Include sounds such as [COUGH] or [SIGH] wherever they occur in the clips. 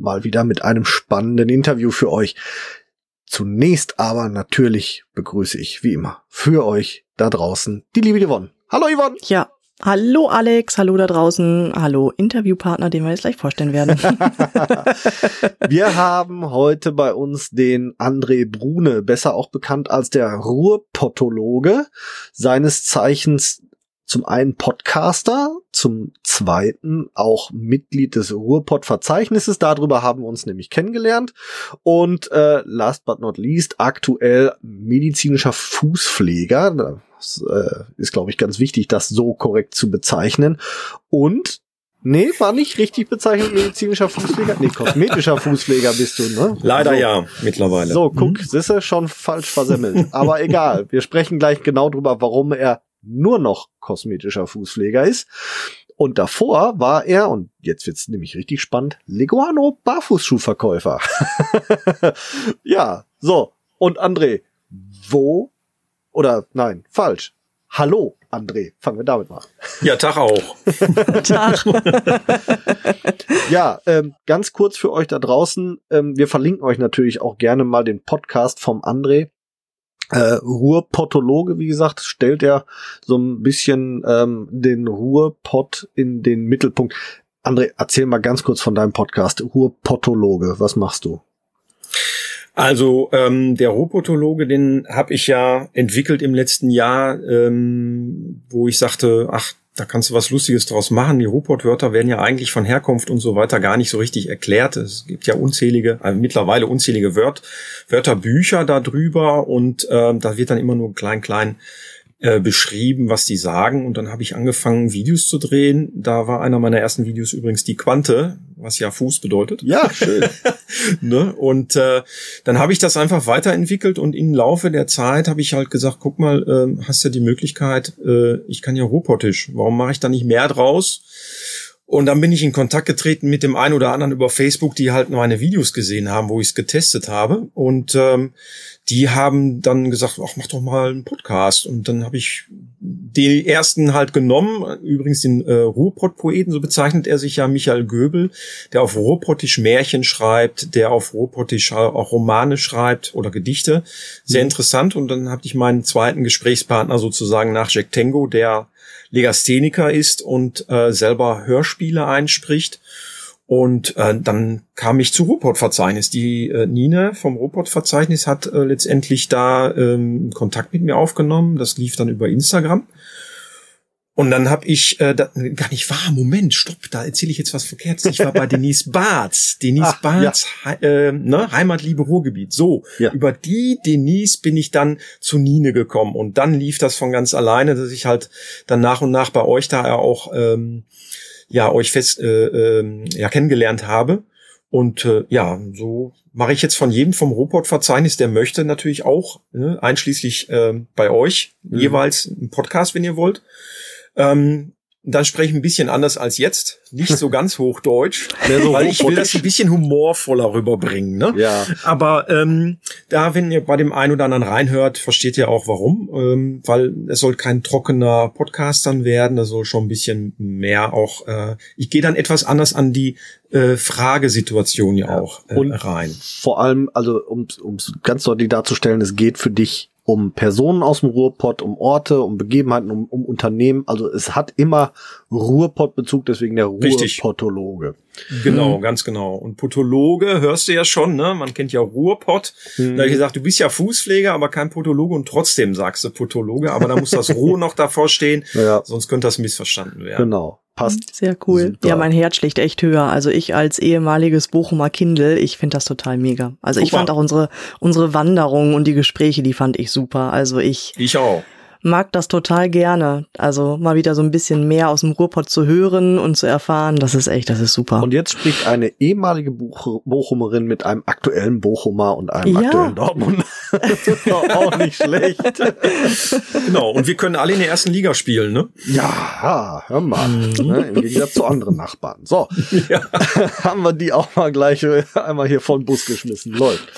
mal wieder mit einem spannenden Interview für euch. Zunächst aber natürlich begrüße ich wie immer für euch da draußen die liebe Yvonne. Hallo Yvonne! Ja, Hallo Alex, hallo da draußen, hallo Interviewpartner, den wir jetzt gleich vorstellen werden. [LAUGHS] wir haben heute bei uns den André Brune, besser auch bekannt als der Ruhrpottologe, seines Zeichens zum einen Podcaster, zum zweiten auch Mitglied des Ruhrpott-Verzeichnisses. Darüber haben wir uns nämlich kennengelernt. Und äh, last but not least aktuell medizinischer Fußpfleger das äh, ist, glaube ich, ganz wichtig, das so korrekt zu bezeichnen. Und Nee, war nicht richtig bezeichnet medizinischer Fußpfleger. Nee, kosmetischer Fußpfleger bist du, ne? Leider so. ja, mittlerweile. So, guck, mhm. Sisse schon falsch versemmelt. Aber egal, wir sprechen gleich genau drüber, warum er nur noch kosmetischer Fußpfleger ist. Und davor war er, und jetzt wird's nämlich richtig spannend, Leguano Barfußschuhverkäufer. [LAUGHS] ja, so. Und André, wo oder nein, falsch. Hallo, André. Fangen wir damit mal. Ja, Tag auch. [LAUGHS] Tag. ja, ähm, ganz kurz für euch da draußen. Ähm, wir verlinken euch natürlich auch gerne mal den Podcast vom André. Äh, Ruhrpottologe, wie gesagt, stellt er so ein bisschen ähm, den Ruhrpott in den Mittelpunkt. André, erzähl mal ganz kurz von deinem Podcast. Ruhrpottologe, was machst du? Also ähm, der Robotologe, den habe ich ja entwickelt im letzten Jahr, ähm, wo ich sagte, ach, da kannst du was Lustiges draus machen. Die Robotwörter werden ja eigentlich von Herkunft und so weiter gar nicht so richtig erklärt. Es gibt ja unzählige, also mittlerweile unzählige Wört, Wörterbücher darüber und ähm, da wird dann immer nur klein, klein äh, beschrieben, was die sagen. Und dann habe ich angefangen, Videos zu drehen. Da war einer meiner ersten Videos übrigens die Quante, was ja Fuß bedeutet. Ja, schön. [LAUGHS] ne? Und äh, dann habe ich das einfach weiterentwickelt und im Laufe der Zeit habe ich halt gesagt, guck mal, äh, hast ja die Möglichkeit, äh, ich kann ja robotisch. Warum mache ich da nicht mehr draus? Und dann bin ich in Kontakt getreten mit dem einen oder anderen über Facebook, die halt meine Videos gesehen haben, wo ich es getestet habe. Und ähm, die haben dann gesagt, ach, mach doch mal einen Podcast. Und dann habe ich den ersten halt genommen, übrigens den äh, Ruhrpott-Poeten, so bezeichnet er sich ja, Michael Göbel, der auf Ruhrpottisch Märchen schreibt, der auf Ruhrpottisch auch Romane schreibt oder Gedichte. Sehr mhm. interessant. Und dann habe ich meinen zweiten Gesprächspartner sozusagen nach Jack Tango, der Legastheniker ist und äh, selber Hörspiele einspricht. Und äh, dann kam ich zu Ruhrpott-Verzeichnis. Die äh, Nina vom Ruhrpott-Verzeichnis hat äh, letztendlich da ähm, Kontakt mit mir aufgenommen. Das lief dann über Instagram. Und dann habe ich äh, da, gar nicht wahr, Moment, stopp, da erzähle ich jetzt was Verkehrtes. Ich war bei [LAUGHS] Denise Barth. Denise Ach, Barth, ja. äh, ne, Heimatliebe Ruhrgebiet. So, ja. über die Denise bin ich dann zu Nine gekommen. Und dann lief das von ganz alleine, dass ich halt dann nach und nach bei euch da ja auch ähm, ja euch fest äh, äh, ja kennengelernt habe. Und äh, ja, so mache ich jetzt von jedem vom Robot-Verzeichnis, der möchte, natürlich auch, ne, einschließlich äh, bei euch, mhm. jeweils einen Podcast, wenn ihr wollt. Ähm, dann spreche ich ein bisschen anders als jetzt, nicht so [LAUGHS] ganz hochdeutsch, so weil ich will das ein bisschen humorvoller rüberbringen. Ne? Ja. Aber ähm, da, wenn ihr bei dem einen oder anderen reinhört, versteht ihr auch warum, ähm, weil es soll kein trockener Podcast dann werden, da soll schon ein bisschen mehr auch. Äh, ich gehe dann etwas anders an die äh, Fragesituation ja, ja auch äh, rein. Vor allem, also um es ganz deutlich darzustellen, es geht für dich um Personen aus dem Ruhrpott, um Orte, um Begebenheiten, um, um Unternehmen. Also es hat immer Ruhrpott-Bezug, deswegen der Ruhrpottologe. Genau, mhm. ganz genau. Und Potologe hörst du ja schon, ne? Man kennt ja Ruhrpott. Mhm. Da habe ich gesagt, du bist ja Fußpfleger, aber kein Potologe und trotzdem sagst du Potologe, aber da muss das [LAUGHS] Ruhr noch davor stehen, ja. sonst könnte das missverstanden werden. Genau passt. Sehr cool. Super. Ja, mein Herz schlägt echt höher. Also ich als ehemaliges Bochumer Kindle, ich finde das total mega. Also super. ich fand auch unsere, unsere Wanderungen und die Gespräche, die fand ich super. Also ich. Ich auch mag das total gerne. Also mal wieder so ein bisschen mehr aus dem Ruhrpott zu hören und zu erfahren, das ist echt, das ist super. Und jetzt spricht eine ehemalige Buch Bochumerin mit einem aktuellen Bochumer und einem Ja. aktuellen Dortmund. [LAUGHS] Das ist doch auch nicht schlecht. Genau, und wir können alle in der ersten Liga spielen, ne? Ja, hör mal. Ne, Im Gegensatz zu anderen Nachbarn. So, Ja. [LAUGHS] haben wir die auch mal gleich äh, einmal hier von Bus geschmissen. Läuft.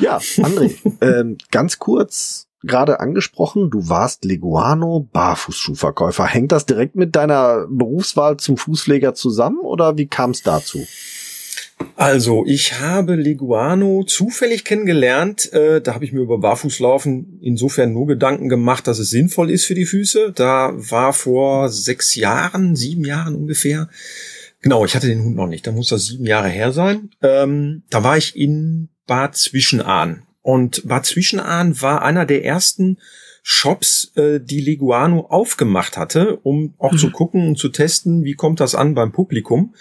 Ja, André, [LAUGHS] ähm, ganz kurz, gerade angesprochen, du warst Leguano Barfußschuhverkäufer. Hängt das direkt mit deiner Berufswahl zum Fußpfleger zusammen oder wie kam es dazu? Also, ich habe Leguano zufällig kennengelernt. Äh, da habe ich mir über Barfußlaufen insofern nur Gedanken gemacht, dass es sinnvoll ist für die Füße. Da war vor sechs Jahren, sieben Jahren ungefähr. Genau, ich hatte den Hund noch nicht. Da muss das sieben Jahre her sein. Ähm, da war ich in Bad Zwischenahn. Und Bad Zwischenahn war einer der ersten Shops, äh, die Leguano aufgemacht hatte, um auch zu gucken und zu testen, wie kommt das an beim Publikum.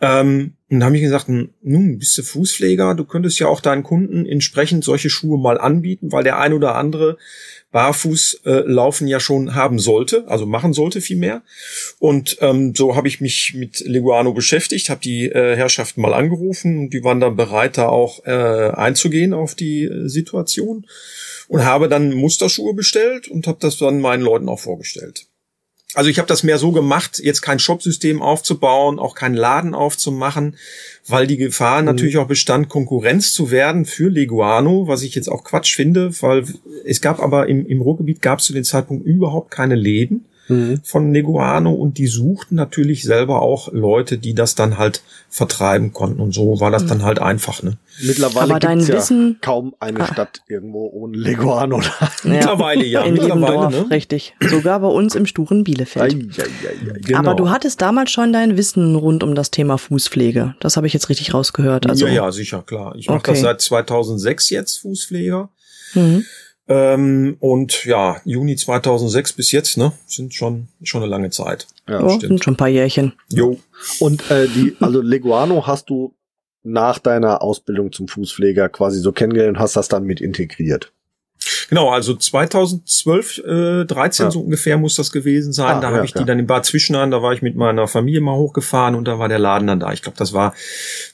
Ähm, und da habe ich gesagt, hm, nun, bist du Fußpfleger, du könntest ja auch deinen Kunden entsprechend solche Schuhe mal anbieten, weil der ein oder andere barfuß äh, laufen ja schon haben sollte, also machen sollte vielmehr. Und ähm, so habe ich mich mit Leguano beschäftigt, habe die äh, Herrschaften mal angerufen und die waren dann bereit, da auch äh, einzugehen auf die äh, Situation und habe dann Musterschuhe bestellt und habe das dann meinen Leuten auch vorgestellt. Also ich habe das mehr so gemacht, jetzt kein Shopsystem aufzubauen, auch keinen Laden aufzumachen, weil die Gefahr natürlich auch bestand, Konkurrenz zu werden für Leguano, was ich jetzt auch Quatsch finde, weil es gab aber im, im Ruhrgebiet gab es zu dem Zeitpunkt überhaupt keine Läden von Leguano und die suchten natürlich selber auch Leute, die das dann halt vertreiben konnten und so war das dann halt einfach, ne? Mittlerweile Aber dein gibt's ja Wissen- kaum eine Ah. Stadt irgendwo ohne Leguano. [LAUGHS] Mittlerweile ja, In jedem mittlerweile, Dorf, ne? richtig. Sogar bei uns im sturen Bielefeld. Eieieiei. Genau. Aber du hattest damals schon dein Wissen rund um das Thema Fußpflege. Das habe ich jetzt richtig rausgehört. Also, ja, ja, sicher, klar. Ich mache Okay. das seit 2006 jetzt, Fußpfleger. Mhm. Ähm, und ja, Juni 2006 bis jetzt, ne, sind schon schon eine lange Zeit. Ja, Ja, stimmt. sind schon ein paar Jährchen. Jo. Und äh, die, also Leguano hast du nach deiner Ausbildung zum Fußpfleger quasi so kennengelernt und hast das dann mit integriert. Genau, also 2012, äh, 13 Ja. so ungefähr muss das gewesen sein. Ah, da ja, habe ich die ja. dann im Bad Zwischenahn, da war ich mit meiner Familie mal hochgefahren und da war der Laden dann da. Ich glaube, das war,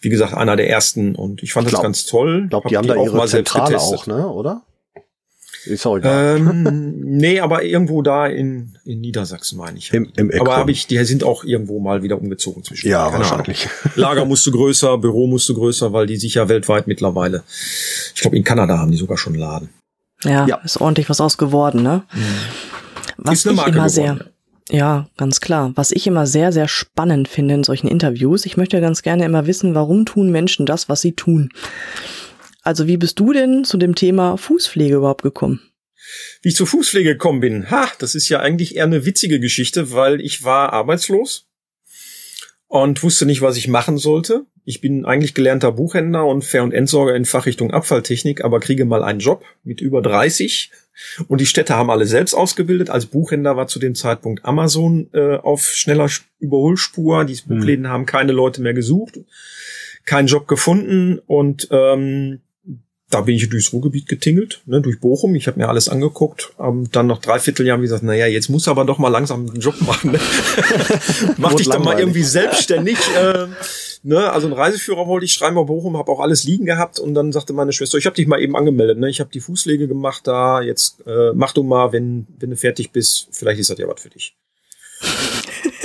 wie gesagt, einer der ersten und ich fand das Glaub- ganz toll. Ich glaube, Hab die haben da auch ihre Zentrale auch, getestet. ne, oder? Ist auch egal. Ähm, nee, aber irgendwo da in, in Niedersachsen meine ich. Im- im aber habe ich, die sind auch irgendwo mal wieder umgezogen zwischen. ja, Keine Ahnung. wahrscheinlich. [LAUGHS] Lager musste größer, Büro musste größer, weil die sich ja weltweit mittlerweile. Ich glaube, in Kanada haben die sogar schon einen Laden. Ja, Ja. ist ordentlich was aus geworden, ne? Was Ist eine ich Marke immer geworden, sehr, ja, ganz klar. Was ich immer sehr, sehr spannend finde in solchen Interviews, ich möchte ganz gerne immer wissen, warum tun Menschen das, was sie tun. Also wie bist du denn zu dem Thema Fußpflege überhaupt gekommen? Wie ich zur Fußpflege gekommen bin, ha, das ist ja eigentlich eher eine witzige Geschichte, weil ich war arbeitslos und wusste nicht, was ich machen sollte. Ich bin eigentlich gelernter Buchhändler und Fair- und Entsorger in Fachrichtung Abfalltechnik, aber kriege mal einen Job mit über 30 und die Städte haben alle selbst ausgebildet. Als Buchhändler war zu dem Zeitpunkt Amazon äh, auf schneller Sch- Überholspur. Die Buchläden haben keine Leute mehr gesucht, keinen Job gefunden und ähm, da bin ich durchs Ruhrgebiet getingelt, ne, durch Bochum. Ich habe mir alles angeguckt. Ähm, dann noch dreiviertel Jahr gesagt, naja, jetzt muss aber doch mal langsam einen Job machen. Ne? [LAUGHS] Mach dich doch mal irgendwie selbstständig. [LAUGHS] Äh, ne? Also einen Reiseführer wollte ich schreiben auf Bochum, habe auch alles liegen gehabt. Und dann sagte meine Schwester, ich habe dich mal eben angemeldet. Ne? Ich habe die Fußpflege gemacht da. Jetzt äh, mach du mal, wenn, wenn du fertig bist. Vielleicht ist das ja was für dich.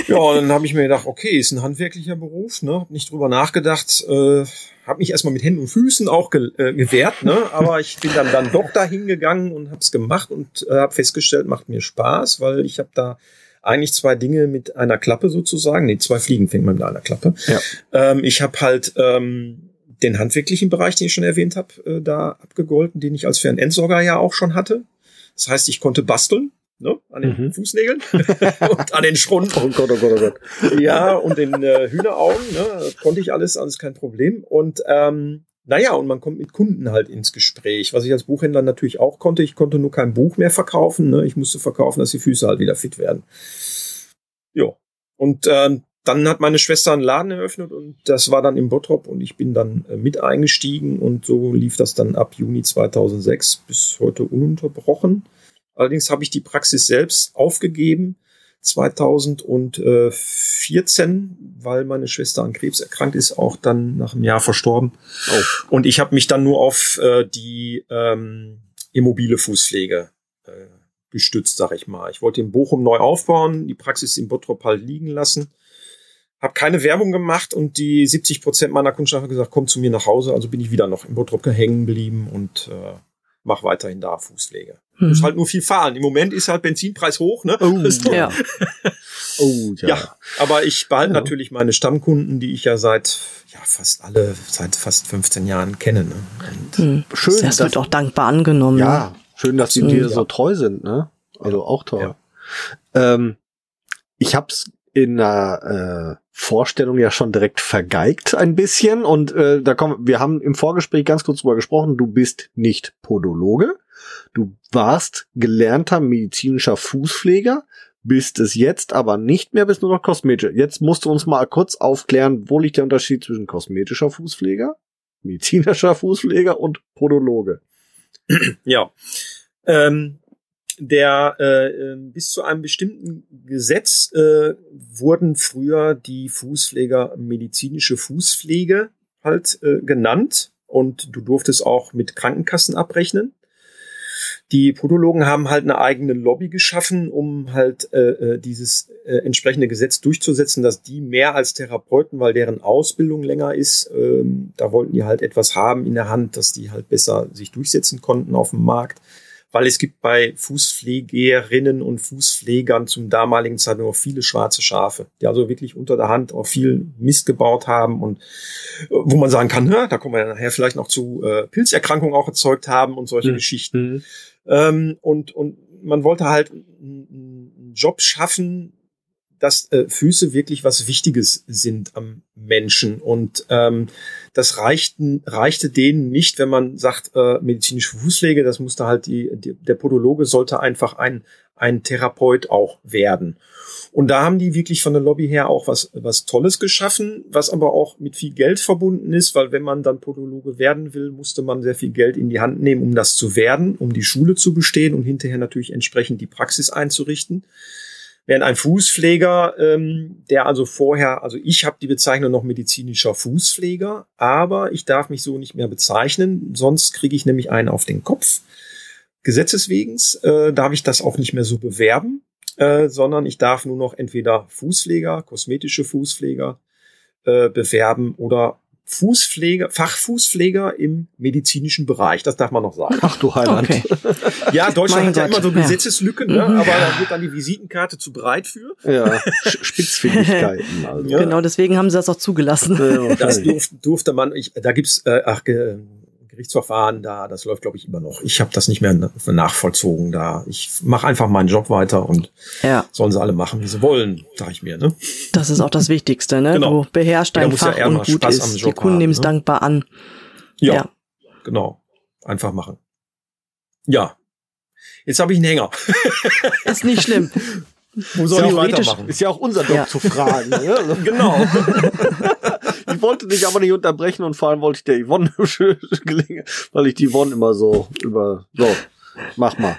Ja, und dann habe ich mir gedacht, okay, ist ein handwerklicher Beruf, ne? Hab nicht drüber nachgedacht, äh, habe mich erstmal mit Händen und Füßen auch ge äh, gewehrt, ne? Aber ich bin dann dann doch dahin gegangen und habe es gemacht und äh, habe festgestellt, macht mir Spaß, weil ich habe da eigentlich zwei Dinge mit einer Klappe sozusagen, nee, zwei Fliegen fängt man mit einer Klappe. Ja. Ähm, ich habe halt ähm, den handwerklichen Bereich, den ich schon erwähnt habe, äh, da abgegolten, den ich als Fernentsorger ja auch schon hatte. Das heißt, ich konnte basteln, ne, an den Mhm. Fußnägeln [LAUGHS] und an den Schrunden Oh Gott, oh Gott, oh Gott. ja, und den äh, Hühneraugen, ne, konnte ich alles, alles kein Problem. Und ähm, naja, und man kommt mit Kunden halt ins Gespräch, was ich als Buchhändler natürlich auch konnte. Ich konnte nur kein Buch mehr verkaufen. Ne? Ich musste verkaufen, dass die Füße halt wieder fit werden. Ja. Und ähm, dann hat meine Schwester einen Laden eröffnet und das war dann im Bottrop und ich bin dann äh, mit eingestiegen und so lief das dann ab Juni 2006 bis heute ununterbrochen. Allerdings habe ich die Praxis selbst aufgegeben 2014, weil meine Schwester an Krebs erkrankt ist, auch dann nach einem Jahr verstorben. Oh. Und ich habe mich dann nur auf äh, die ähm, immobile Fußpflege äh, gestützt, sag ich mal. Ich wollte in Bochum neu aufbauen, die Praxis in Bottrop halt liegen lassen. Habe keine Werbung gemacht und die 70 Prozent meiner Kundschaft haben gesagt, komm zu mir nach Hause. Also bin ich wieder noch in Bottrop hängen geblieben und äh, mache weiterhin da Fußpflege. Hm. Muss halt nur viel fahren. Im Moment ist halt Benzinpreis hoch, ne? Oh, ja. [LAUGHS] oh ja. ja. Aber ich behalte ja. natürlich meine Stammkunden, die ich ja seit ja fast alle seit fast 15 Jahren kenne. Ne? Und hm. Schön, das wird auch dankbar angenommen. Ja, ne? schön, dass sie dir so treu sind, ne? Also auch toll. Ähm, ich hab's in der äh, Vorstellung ja schon direkt vergeigt ein bisschen und äh, da kommen wir haben im Vorgespräch ganz kurz drüber gesprochen, du bist nicht Podologe, du warst gelernter medizinischer Fußpfleger, bist es jetzt aber nicht mehr, bist nur noch Kosmetiker. Jetzt musst du uns mal kurz aufklären, wo liegt der Unterschied zwischen kosmetischer Fußpfleger, medizinischer Fußpfleger und Podologe. Ja. Ähm, der äh, ähm, bis zu einem bestimmten Gesetz äh, wurden früher die Fußpfleger medizinische Fußpflege halt äh, genannt und du durftest auch mit Krankenkassen abrechnen. Die Podologen haben halt eine eigene Lobby geschaffen, um halt äh, äh, dieses äh, entsprechende Gesetz durchzusetzen, dass die mehr als Therapeuten, weil deren Ausbildung länger ist, ähm, da wollten die halt etwas haben in der Hand, dass die halt besser sich durchsetzen konnten auf dem Markt weil es gibt bei Fußpflegerinnen und Fußpflegern zum damaligen Zeitpunkt auch viele schwarze Schafe, die also wirklich unter der Hand auch viel Mist gebaut haben und äh, wo man sagen kann, da kommen wir nachher vielleicht noch zu äh, Pilzerkrankungen auch erzeugt haben und solche mhm. Geschichten. Mhm. Ähm, und, und man wollte halt einen Job schaffen, dass äh, Füße wirklich was Wichtiges sind am Menschen. Und ähm, das reichten, reichte denen nicht, wenn man sagt, äh, medizinische Fußpflege, das musste halt die, die, der Podologe sollte einfach ein, ein Therapeut auch werden. Und da haben die wirklich von der Lobby her auch was, was Tolles geschaffen, was aber auch mit viel Geld verbunden ist, weil wenn man dann Podologe werden will, musste man sehr viel Geld in die Hand nehmen, um das zu werden, um die Schule zu bestehen und hinterher natürlich entsprechend die Praxis einzurichten. Während ein Fußpfleger, ähm, der also vorher, also ich habe die Bezeichnung noch medizinischer Fußpfleger, aber ich darf mich so nicht mehr bezeichnen, sonst kriege ich nämlich einen auf den Kopf. Gesetzeswegens äh, darf ich das auch nicht mehr so bewerben, äh, sondern ich darf nur noch entweder Fußpfleger, kosmetische Fußpfleger äh, bewerben oder Fußpfleger, Fachfußpfleger im medizinischen Bereich. Das darf man noch sagen. Ach du Heiland. Okay. [LAUGHS] Ja, Deutschland mein hat ja immer so Gesetzeslücken, ja. ne? Mhm. aber da wird dann die Visitenkarte zu breit für. Ja, Spitzfindigkeiten. [LAUGHS] Also. Genau, deswegen haben sie das auch zugelassen. Ja, das durfte, durfte man, ich, da gibt's, äh, ach, Gerichtsverfahren da, das läuft, glaube ich, immer noch. Ich habe das nicht mehr nachvollzogen da. Ich mache einfach meinen Job weiter und ja. sollen sie alle machen, wie sie wollen, sage ich mir. Ne? Das ist auch das Wichtigste, ne? Genau. Du beherrschst dein Fach ja und gut Spaß ist. Die Kunden nehmen es ne? dankbar an. Ja, ja, genau. Einfach machen. Ja. Jetzt habe ich einen Hänger. [LAUGHS] ist nicht schlimm. Wo soll ich weitermachen? Ist ja auch unser Job ja. zu fragen. Ne? [LAUGHS] [LAUGHS] genau. Ich wollte dich aber nicht unterbrechen und vor allem wollte ich der Yvonne [LAUGHS] gelingen, weil ich die Yvonne immer so über, so, mach mal.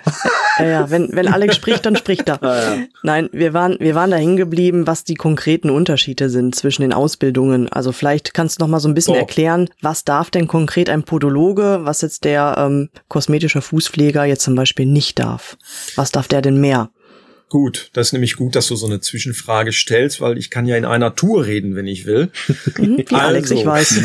Ja, ja, wenn, wenn Alex spricht, dann spricht er. [LAUGHS] Ja, ja. Nein, wir waren, wir waren da hängen geblieben, was die konkreten Unterschiede sind zwischen den Ausbildungen. Also vielleicht kannst du noch mal so ein bisschen oh. erklären, was darf denn konkret ein Podologe, was jetzt der ähm, kosmetische Fußpfleger jetzt zum Beispiel nicht darf? Was darf der denn mehr? Gut, das ist nämlich gut, dass du so eine Zwischenfrage stellst, weil ich kann ja in einer Tour reden, wenn ich will. Mhm, [LAUGHS] wie also. Alex, ich weiß. [LAUGHS]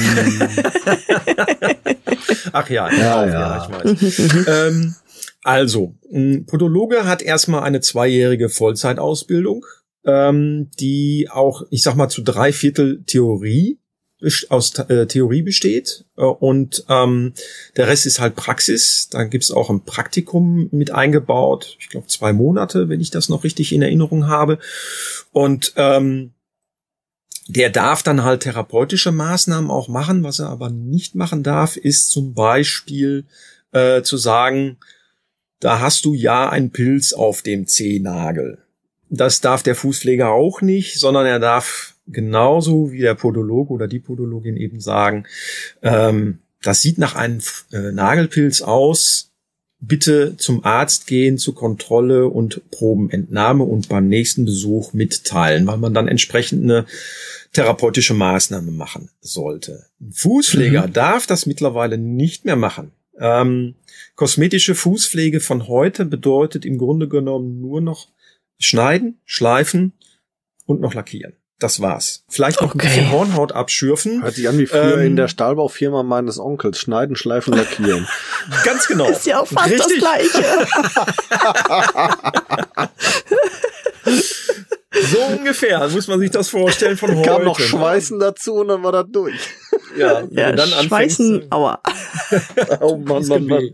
Ach ja, ja, ja, ja. ich weiß. ähm, also, ein Podologe hat erstmal eine zweijährige Vollzeitausbildung, ähm, die auch, ich sag mal, zu drei Viertel Theorie aus äh, Theorie besteht äh, und ähm, der Rest ist halt Praxis. Da gibt's auch ein Praktikum mit eingebaut. Ich glaube zwei Monate, wenn ich das noch richtig in Erinnerung habe. Und ähm, der darf dann halt therapeutische Maßnahmen auch machen. Was er aber nicht machen darf, ist zum Beispiel äh, zu sagen, da hast du ja einen Pilz auf dem Zehennagel. Das darf der Fußpfleger auch nicht, sondern er darf genauso wie der Podologe oder die Podologin eben sagen, ähm, das sieht nach einem äh, Nagelpilz aus, bitte zum Arzt gehen zur Kontrolle und Probenentnahme und beim nächsten Besuch mitteilen, weil man dann entsprechend eine therapeutische Maßnahme machen sollte. Ein Fußpfleger mhm. darf das mittlerweile nicht mehr machen. Ähm, kosmetische Fußpflege von heute bedeutet im Grunde genommen nur noch schneiden, schleifen und noch lackieren. Das war's. Vielleicht noch okay. ein bisschen Hornhaut abschürfen. Hört sich an wie früher ähm, in der Stahlbaufirma meines Onkels. Schneiden, schleifen, lackieren. [LAUGHS] Ganz genau. Ist ja auch fast Richtig. das Gleiche. [LAUGHS] so ungefähr muss man sich das vorstellen von heute. Kam noch? Schweißen dazu und dann war das durch. [LAUGHS] Ja, ja dann Schweißen, aua. oh Mann, Mann, Mann.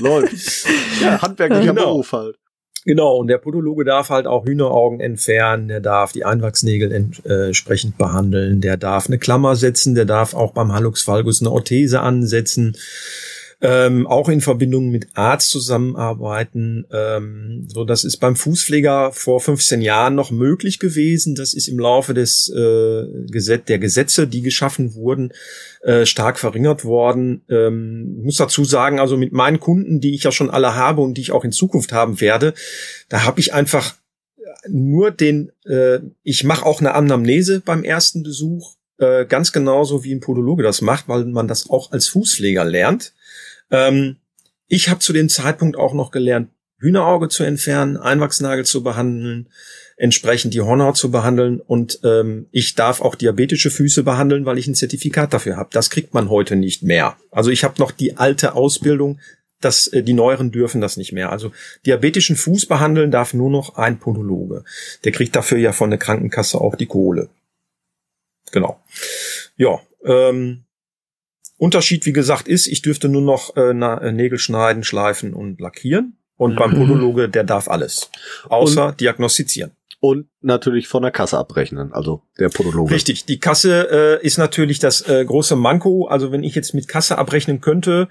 Läuft. Ja, handwerklicher genau. Beruf halt. Genau, und der Podologe darf halt auch Hühneraugen entfernen, der darf die Einwachsnägel entsprechend behandeln, der darf eine Klammer setzen, der darf auch beim Hallux valgus eine Orthese ansetzen ähm, auch in Verbindung mit Arzt zusammenarbeiten. Ähm, so, das ist beim Fußpfleger vor 15 Jahren noch möglich gewesen. Das ist im Laufe des äh, Gesetz der Gesetze, die geschaffen wurden, äh, stark verringert worden. Ähm, muss dazu sagen, also mit meinen Kunden, die ich ja schon alle habe und die ich auch in Zukunft haben werde, da habe ich einfach nur den, äh, ich mache auch eine Anamnese beim ersten Besuch, äh, ganz genauso wie ein Podologe das macht, weil man das auch als Fußpfleger lernt. Ähm, ich habe zu dem Zeitpunkt auch noch gelernt, Hühnerauge zu entfernen, Einwachsnagel zu behandeln, entsprechend die Hornhaut zu behandeln und ähm, ich darf auch diabetische Füße behandeln, weil ich ein Zertifikat dafür habe. Das kriegt man heute nicht mehr. Also ich habe noch die alte Ausbildung, dass äh, die neueren dürfen das nicht mehr. Also diabetischen Fuß behandeln darf nur noch ein Podologe. Der kriegt dafür ja von der Krankenkasse auch die Kohle. Genau. Ja, ähm, Unterschied, wie gesagt, ist, ich dürfte nur noch äh, äh Nägel schneiden, schleifen und lackieren. Und mhm. beim Podologe, der darf alles. Außer und, diagnostizieren. Und natürlich von der Kasse abrechnen, also der Podologe. Richtig, die Kasse äh, ist natürlich das äh, große Manko. Also wenn ich jetzt mit Kasse abrechnen könnte,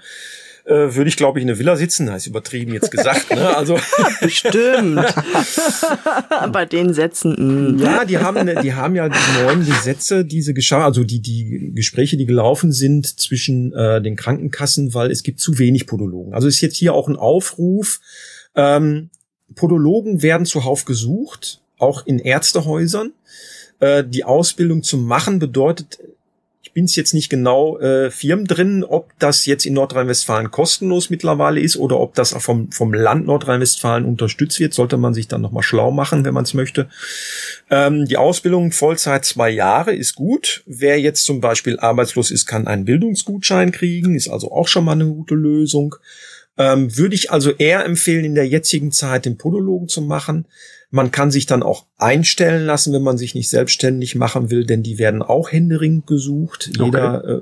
äh, würde ich, glaube ich, in eine Villa sitzen. Heißt übertrieben jetzt gesagt. Ne? Also [LAUGHS] bestimmt. [LAUGHS] Bei den Sätzen. Mh. Ja, die haben, die haben ja die neuen Gesetze, diese geschah, also die die Gespräche, die gelaufen sind zwischen äh, den Krankenkassen, weil es gibt zu wenig Podologen. Also ist jetzt hier auch ein Aufruf. Ähm, Podologen werden zuhauf gesucht, auch in Ärztehäusern. Äh, die Ausbildung zu machen bedeutet ich bin es jetzt nicht genau äh, Firmen drin, ob das jetzt in Nordrhein-Westfalen kostenlos mittlerweile ist oder ob das vom, vom Land Nordrhein-Westfalen unterstützt wird, sollte man sich dann nochmal schlau machen, wenn man es möchte. Ähm, die Ausbildung Vollzeit zwei Jahre ist gut. Wer jetzt zum Beispiel arbeitslos ist, kann einen Bildungsgutschein kriegen, ist also auch schon mal eine gute Lösung. Ähm, würde ich also eher empfehlen, in der jetzigen Zeit den Podologen zu machen. Man kann sich dann auch einstellen lassen, wenn man sich nicht selbstständig machen will, denn die werden auch händeringend gesucht. Okay. Jeder,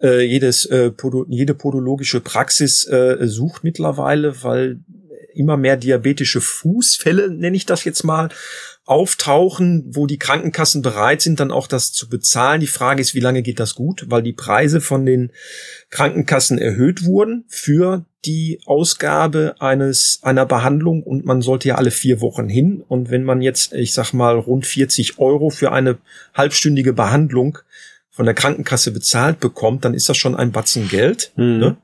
äh, äh, jedes, äh, Podo, jede podologische Praxis äh, sucht mittlerweile, weil immer mehr diabetische Fußfälle, nenne ich das jetzt mal, auftauchen, wo die Krankenkassen bereit sind, dann auch das zu bezahlen. Die Frage ist, wie lange geht das gut? Weil die Preise von den Krankenkassen erhöht wurden für die Ausgabe eines einer Behandlung und man sollte ja alle vier Wochen hin. Und wenn man jetzt, ich sag mal, rund 40 Euro für eine halbstündige Behandlung von der Krankenkasse bezahlt bekommt, dann ist das schon ein Batzen Geld. Mhm. Ne?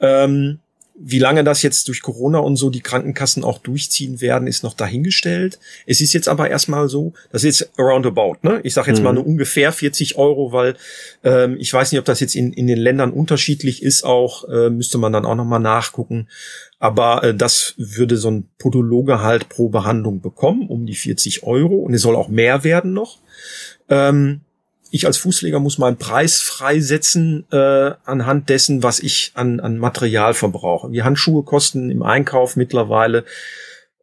Ähm, wie lange das jetzt durch Corona und so die Krankenkassen auch durchziehen werden, ist noch dahingestellt. Es ist jetzt aber erstmal so, das ist roundabout, ne? Ich sage jetzt mhm. mal nur ungefähr 40 Euro, weil ähm, ich weiß nicht, ob das jetzt in, in den Ländern unterschiedlich ist, auch äh, müsste man dann auch nochmal nachgucken. Aber äh, das würde so ein Podologe halt pro Behandlung bekommen, um die 40 Euro. Und es soll auch mehr werden noch. Ähm, ich als Fußpfleger muss meinen Preis freisetzen äh, anhand dessen, was ich an, an Material verbrauche. Die Handschuhe kosten im Einkauf mittlerweile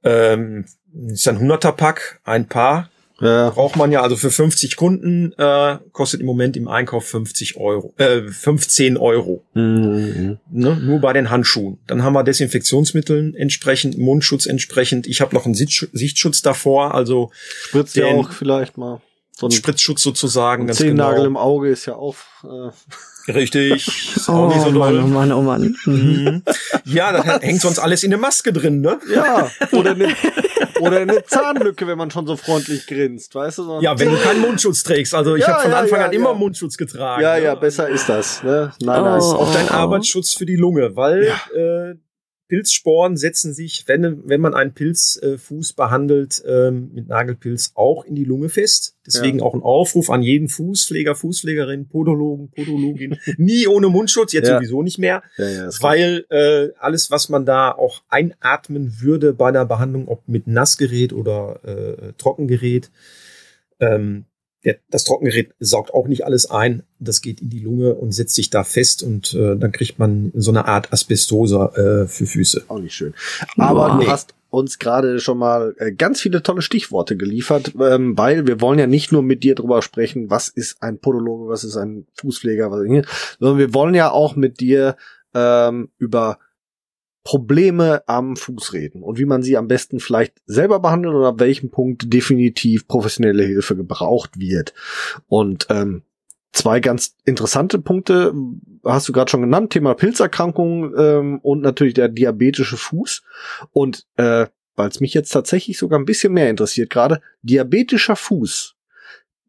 ähm, ist ein 100er Pack, ein Paar. Ja. Braucht man ja also für 50 Kunden äh, kostet im Moment im Einkauf 50 Euro, äh, 15 Euro. Mhm. Ne? Nur bei den Handschuhen. Dann haben wir Desinfektionsmittel entsprechend, Mundschutz entsprechend. Ich habe noch einen Sichtschutz davor, also spritzt ja auch vielleicht mal. So ein Spritzschutz sozusagen. Ein Zehennagel genau. im Auge ist ja auch. Äh Richtig. Ist [LAUGHS] auch oh, nicht so Mann, oh Mann, oh Mann. Mhm. Ja, da hängt sonst alles in der Maske drin, ne? Ja. Oder eine, [LAUGHS] oder eine Zahnlücke, wenn man schon so freundlich grinst, weißt du? So ja, wenn du keinen Mundschutz trägst. Also ich ja, habe von ja, Anfang ja, an immer Mundschutz getragen. Ja, ja, besser ist das. Ne? Nein, oh, nein. Ist auch dein Arbeitsschutz für die Lunge, weil äh, Pilzsporen setzen sich, wenn, wenn man einen Pilzfuß äh, behandelt, ähm, mit Nagelpilz auch in die Lunge fest. Deswegen ja. auch ein Aufruf an jeden Fußpfleger, Fußpflegerin, Podologen, Podologin, [LAUGHS] nie ohne Mundschutz, jetzt ja. sowieso nicht mehr, ja, weil äh, alles, was man da auch einatmen würde bei der Behandlung, ob mit Nassgerät oder äh, Trockengerät, ähm, der, das Trockengerät saugt auch nicht alles ein. Das geht in die Lunge und setzt sich da fest und äh, dann kriegt man so eine Art Asbestose äh, für Füße. Auch nicht schön. Aber wow. du hast uns gerade schon mal äh, ganz viele tolle Stichworte geliefert, ähm, weil wir wollen ja nicht nur mit dir drüber sprechen, was ist ein Podologe, was ist ein Fußpfleger, was hier, sondern wir wollen ja auch mit dir ähm, über Probleme am Fuß reden und wie man sie am besten vielleicht selber behandelt oder ab welchem Punkt definitiv professionelle Hilfe gebraucht wird. Und ähm, zwei ganz interessante Punkte hast du gerade schon genannt, Thema Pilzerkrankungen ähm, und natürlich der diabetische Fuß. Und äh, weil es mich jetzt tatsächlich sogar ein bisschen mehr interessiert gerade, diabetischer Fuß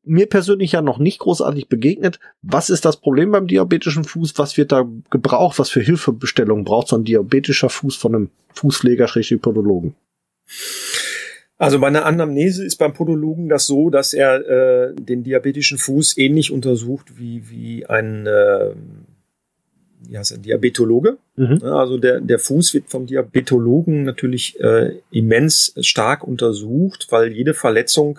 mir persönlich ja noch nicht großartig begegnet. Was ist das Problem beim diabetischen Fuß? Was wird da gebraucht? Was für Hilfebestellungen braucht so ein diabetischer Fuß von einem Fußpfleger, Podologen? Also bei einer Anamnese ist beim Podologen das so, dass er äh, den diabetischen Fuß ähnlich untersucht wie, wie ein, äh, wie heißt er, Diabetologe. Mhm. Also der, der Fuß wird vom Diabetologen natürlich äh, immens stark untersucht, weil jede Verletzung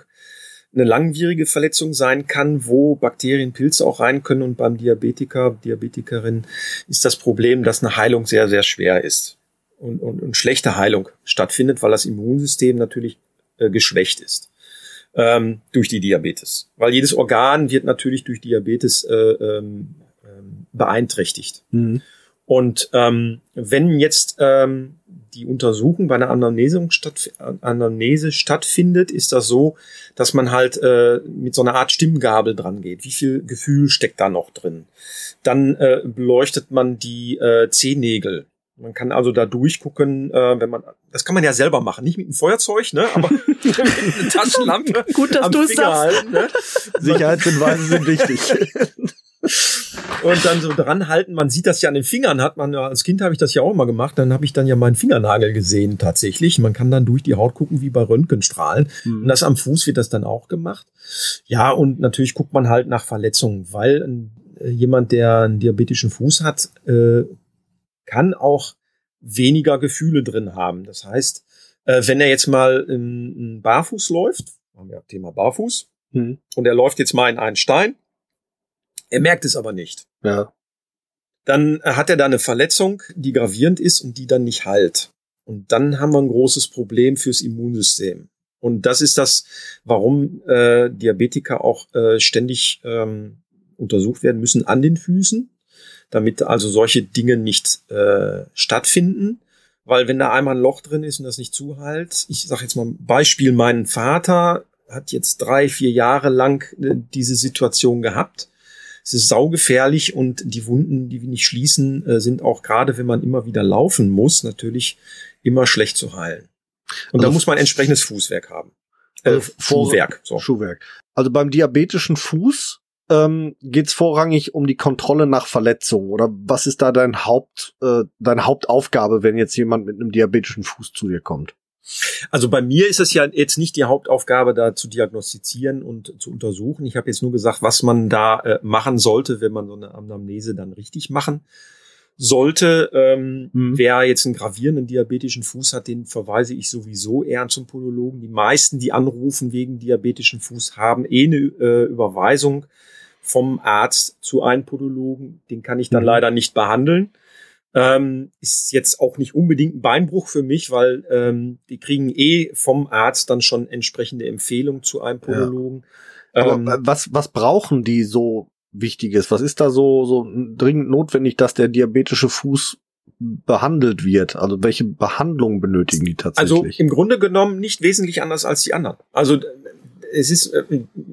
eine langwierige Verletzung sein kann, wo Bakterien, Pilze auch rein können. Und beim Diabetiker, Diabetikerin ist das Problem, dass eine Heilung sehr, sehr schwer ist und, und, und schlechte Heilung stattfindet, weil das Immunsystem natürlich äh, geschwächt ist ähm, durch die Diabetes. Weil jedes Organ wird natürlich durch Diabetes äh, ähm, ähm beeinträchtigt. Mhm. Und ähm, wenn jetzt ähm, die Untersuchung bei einer Anamnese, statt, Anamnese stattfindet, ist das so, dass man halt äh, mit so einer Art Stimmgabel dran geht. Wie viel Gefühl steckt da noch drin? Dann äh, beleuchtet man die äh, Zehennägel. Man kann also da durchgucken, äh, wenn man, das kann man ja selber machen, nicht mit einem Feuerzeug, ne, aber [LAUGHS] mit einer Taschenlampe. Gut, dass du es sagst. Halten, ne? Sicherheitshinweise sind wichtig. [LAUGHS] und dann so dran halten. Man sieht das ja an den Fingern, hat man als Kind habe ich das ja auch mal gemacht. Dann habe ich dann ja meinen Fingernagel gesehen tatsächlich. Man kann dann durch die Haut gucken wie bei Röntgenstrahlen. Mhm. Und das am Fuß wird das dann auch gemacht. Ja, und natürlich guckt man halt nach Verletzungen, weil äh, jemand, der einen diabetischen Fuß hat, äh, kann auch weniger Gefühle drin haben. Das heißt, äh, wenn er jetzt mal in, Barfuß läuft, haben wir Thema Barfuß, mhm. und er läuft jetzt mal in einen Stein, er merkt es aber nicht. Ja. Dann hat er da eine Verletzung, die gravierend ist und die dann nicht heilt. Und dann haben wir ein großes Problem fürs Immunsystem. Und das ist das, warum äh, Diabetiker auch äh, ständig ähm, untersucht werden müssen an den Füßen, damit also solche Dinge nicht äh, stattfinden. Weil wenn da einmal ein Loch drin ist und das nicht zuheilt, ich sage jetzt mal ein Beispiel, mein Vater hat jetzt drei, vier Jahre lang äh, diese Situation gehabt es ist saugefährlich und die Wunden, die wir nicht schließen, äh, sind auch gerade, wenn man immer wieder laufen muss, natürlich immer schlecht zu heilen. Und also da muss man entsprechendes Fußwerk haben. Äh, also Schuhwerk. So. Schuhwerk. Also beim diabetischen Fuß ähm, geht es vorrangig um die Kontrolle nach Verletzungen oder was ist da dein Haupt, äh, deine Hauptaufgabe, wenn jetzt jemand mit einem diabetischen Fuß zu dir kommt? Also bei mir ist es ja jetzt nicht die Hauptaufgabe, da zu diagnostizieren und zu untersuchen. Ich habe jetzt nur gesagt, was man da äh, machen sollte, wenn man so eine Anamnese dann richtig machen sollte. Ähm, mhm. Wer jetzt einen gravierenden diabetischen Fuß hat, den verweise ich sowieso eher zum Podologen. Die meisten, die anrufen wegen diabetischen Fuß, haben eh eine äh, Überweisung vom Arzt zu einem Podologen. Den kann ich dann mhm. leider nicht behandeln. Ähm, ist jetzt auch nicht unbedingt ein Beinbruch für mich, weil ähm, die kriegen eh vom Arzt dann schon entsprechende Empfehlungen zu einem Podologen. Ja. Ähm, was, was brauchen die so Wichtiges? Was ist da so, so dringend notwendig, dass der diabetische Fuß behandelt wird? Also welche Behandlung benötigen die tatsächlich? Also im Grunde genommen nicht wesentlich anders als die anderen. Also es ist äh,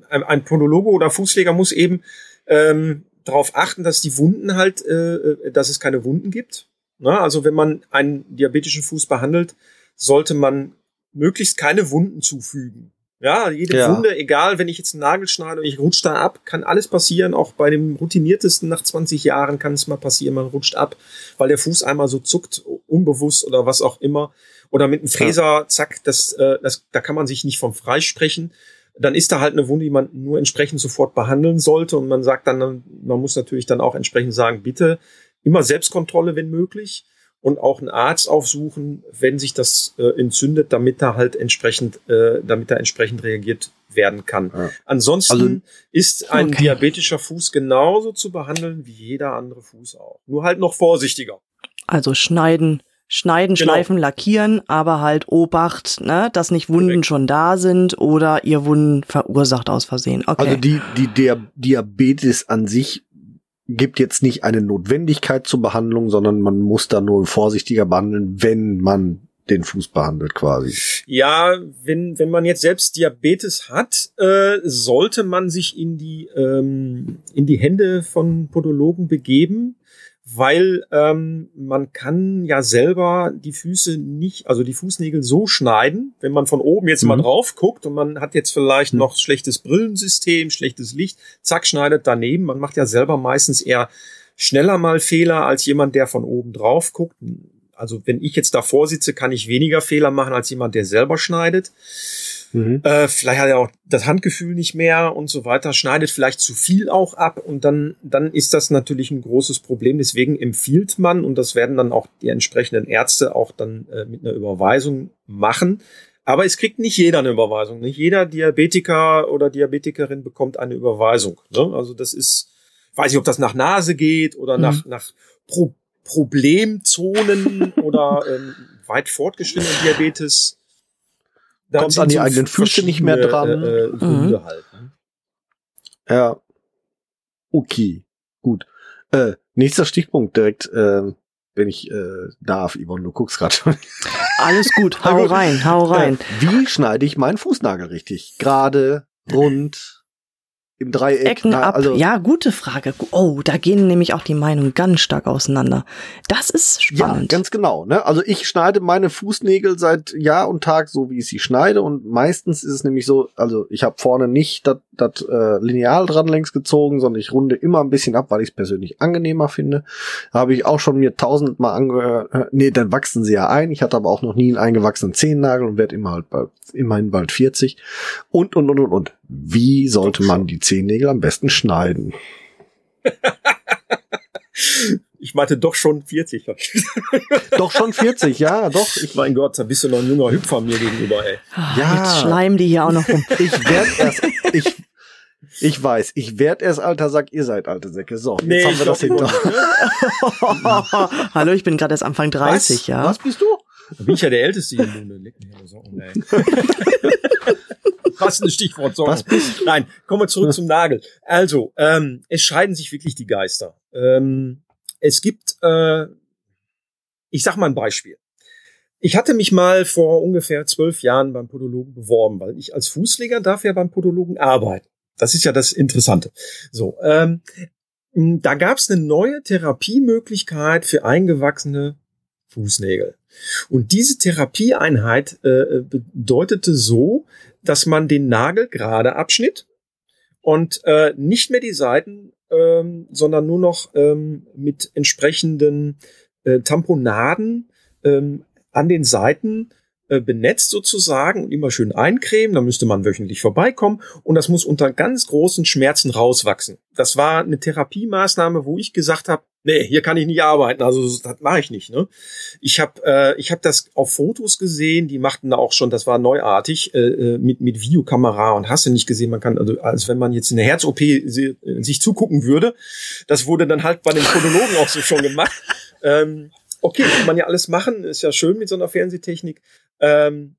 ein, ein Podologe oder Fußpfleger muss eben ähm, darauf achten, dass die Wunden halt, äh, äh, dass es keine Wunden gibt. Na, also wenn man einen diabetischen Fuß behandelt, sollte man möglichst keine Wunden zufügen. Ja, jede Ja. Wunde, egal, wenn ich jetzt einen Nagel schneide und ich rutsche da ab, kann alles passieren. Auch bei dem routiniertesten nach 20 Jahren kann es mal passieren, man rutscht ab, weil der Fuß einmal so zuckt, unbewusst oder was auch immer. Oder mit einem Fräser, zack, das, äh, das, da kann man sich nicht vom freisprechen. Dann ist da halt eine Wunde, die man nur entsprechend sofort behandeln sollte. Und man sagt dann, man muss natürlich dann auch entsprechend sagen, bitte immer Selbstkontrolle, wenn möglich. Und auch einen Arzt aufsuchen, wenn sich das äh, entzündet, damit da halt entsprechend, äh, damit da entsprechend reagiert werden kann. Ja. Ansonsten Also- ist ein Okay. diabetischer Fuß genauso zu behandeln wie jeder andere Fuß auch. Nur halt noch vorsichtiger. Also schneiden, schneiden, Genau. schleifen, lackieren, aber halt Obacht, ne, dass nicht Wunden Korrekt. schon da sind oder ihr Wunden verursacht aus Versehen. Okay. Also die, die der Diabetes an sich gibt jetzt nicht eine Notwendigkeit zur Behandlung, sondern man muss da nur vorsichtiger behandeln, wenn man den Fuß behandelt quasi. Ja, wenn, wenn man jetzt selbst Diabetes hat, äh, sollte man sich in die, ähm, in die Hände von Podologen begeben, weil ähm, man kann ja selber die Füße nicht, also die Fußnägel so schneiden, wenn man von oben jetzt mal Mhm. drauf guckt und man hat jetzt vielleicht Mhm. noch schlechtes Brillensystem, schlechtes Licht, zack, schneidet daneben. Man macht ja selber meistens eher schneller mal Fehler als jemand, der von oben drauf guckt. Also wenn ich jetzt davor sitze, kann ich weniger Fehler machen als jemand, der selber schneidet. Mhm. Äh, vielleicht hat er auch das Handgefühl nicht mehr und so weiter, schneidet vielleicht zu viel auch ab und dann, dann ist das natürlich ein großes Problem. Deswegen empfiehlt man, und das werden dann auch die entsprechenden Ärzte auch dann äh, mit einer Überweisung machen. Aber es kriegt nicht jeder eine Überweisung. Nicht jeder Diabetiker oder Diabetikerin bekommt eine Überweisung. Ne? Also das ist, weiß ich, ob das nach Nase geht oder Mhm. nach, nach Pro Problemzonen [LAUGHS] oder ähm, weit fortgeschrittenen Diabetes. Sind an die so eigenen Füße nicht mehr dran. Äh, äh, Gründe halt. Ne? Ja. Okay, gut. Äh, nächster Stichpunkt direkt, äh, wenn ich äh, darf, Yvonne, du guckst gerade schon. Alles gut, [LAUGHS] hau rein, hau rein. Äh, wie schneide ich meinen Fußnagel richtig? Gerade, rund, im Dreieck. Ecken na, ab. also, ja, gute Frage. Oh, da gehen nämlich auch die Meinungen ganz stark auseinander. Das ist Ja, spannend. ganz genau. Ne? Also ich schneide meine Fußnägel seit Jahr und Tag so, wie ich sie schneide. Und meistens ist es nämlich so, also ich habe vorne nicht das das, äh, Lineal dran längs gezogen, sondern ich runde immer ein bisschen ab, weil ich es persönlich angenehmer finde. Habe ich auch schon mir tausendmal angehört. Äh, nee, dann wachsen sie ja ein. Ich hatte aber auch noch nie einen eingewachsenen Zehennagel und werde immer halt bald, immerhin bald 40. Und, und, und, und, und. Wie sollte man die Zehennägel am besten schneiden? [LAUGHS] Ich meinte doch schon 40. [LAUGHS] Doch schon 40, ja, doch. Ich, mein Gott, da bist du noch ein junger Hüpfer mir gegenüber, ey. Ah, Ja. Jetzt schleimen die hier auch noch rum. Ich werde erst, ich, ich weiß, ich werde erst alter Sack, ihr seid alte Säcke. So, jetzt Nee, haben wir das hinter. nicht. [LAUGHS] Hallo, ich bin gerade erst Anfang 30, Was? ja. Was bist du? Da bin ich ja der Älteste hier im Munde. Leck mich alle Socken, ey. Passendes Stichwort bist Nein, kommen wir zurück zum Nagel. Also, ähm, es scheiden sich wirklich die Geister. Ähm, es gibt, äh, ich sag mal ein Beispiel. Ich hatte mich mal vor ungefähr zwölf Jahren beim Podologen beworben, weil ich als Fußleger darf ja beim Podologen arbeiten. Das ist ja das Interessante. So, ähm, da gab es eine neue Therapiemöglichkeit für eingewachsene Fußnägel. Und diese Therapieeinheit äh, bedeutete so, dass man den Nagel gerade abschnitt und äh, nicht mehr die Seiten, ähm, sondern nur noch ähm, mit entsprechenden äh, Tamponaden ähm, an den Seiten äh, benetzt sozusagen und immer schön eincremen. Da müsste man wöchentlich vorbeikommen und das muss unter ganz großen Schmerzen rauswachsen. Das war eine Therapiemaßnahme, wo ich gesagt habe, nee, hier kann ich nicht arbeiten, also das mache ich nicht. Ne? Ich habe äh, ich hab das auf Fotos gesehen, die machten da auch schon, das war neuartig, äh, mit, mit Videokamera und hast du nicht gesehen, man kann, also als wenn man jetzt in der Herz-OP si- äh, sich zugucken würde. Das wurde dann halt bei den Podologen auch so schon gemacht. [LAUGHS] Ähm, okay, kann man ja alles machen, ist ja schön mit so einer Fernsehtechnik. Ähm,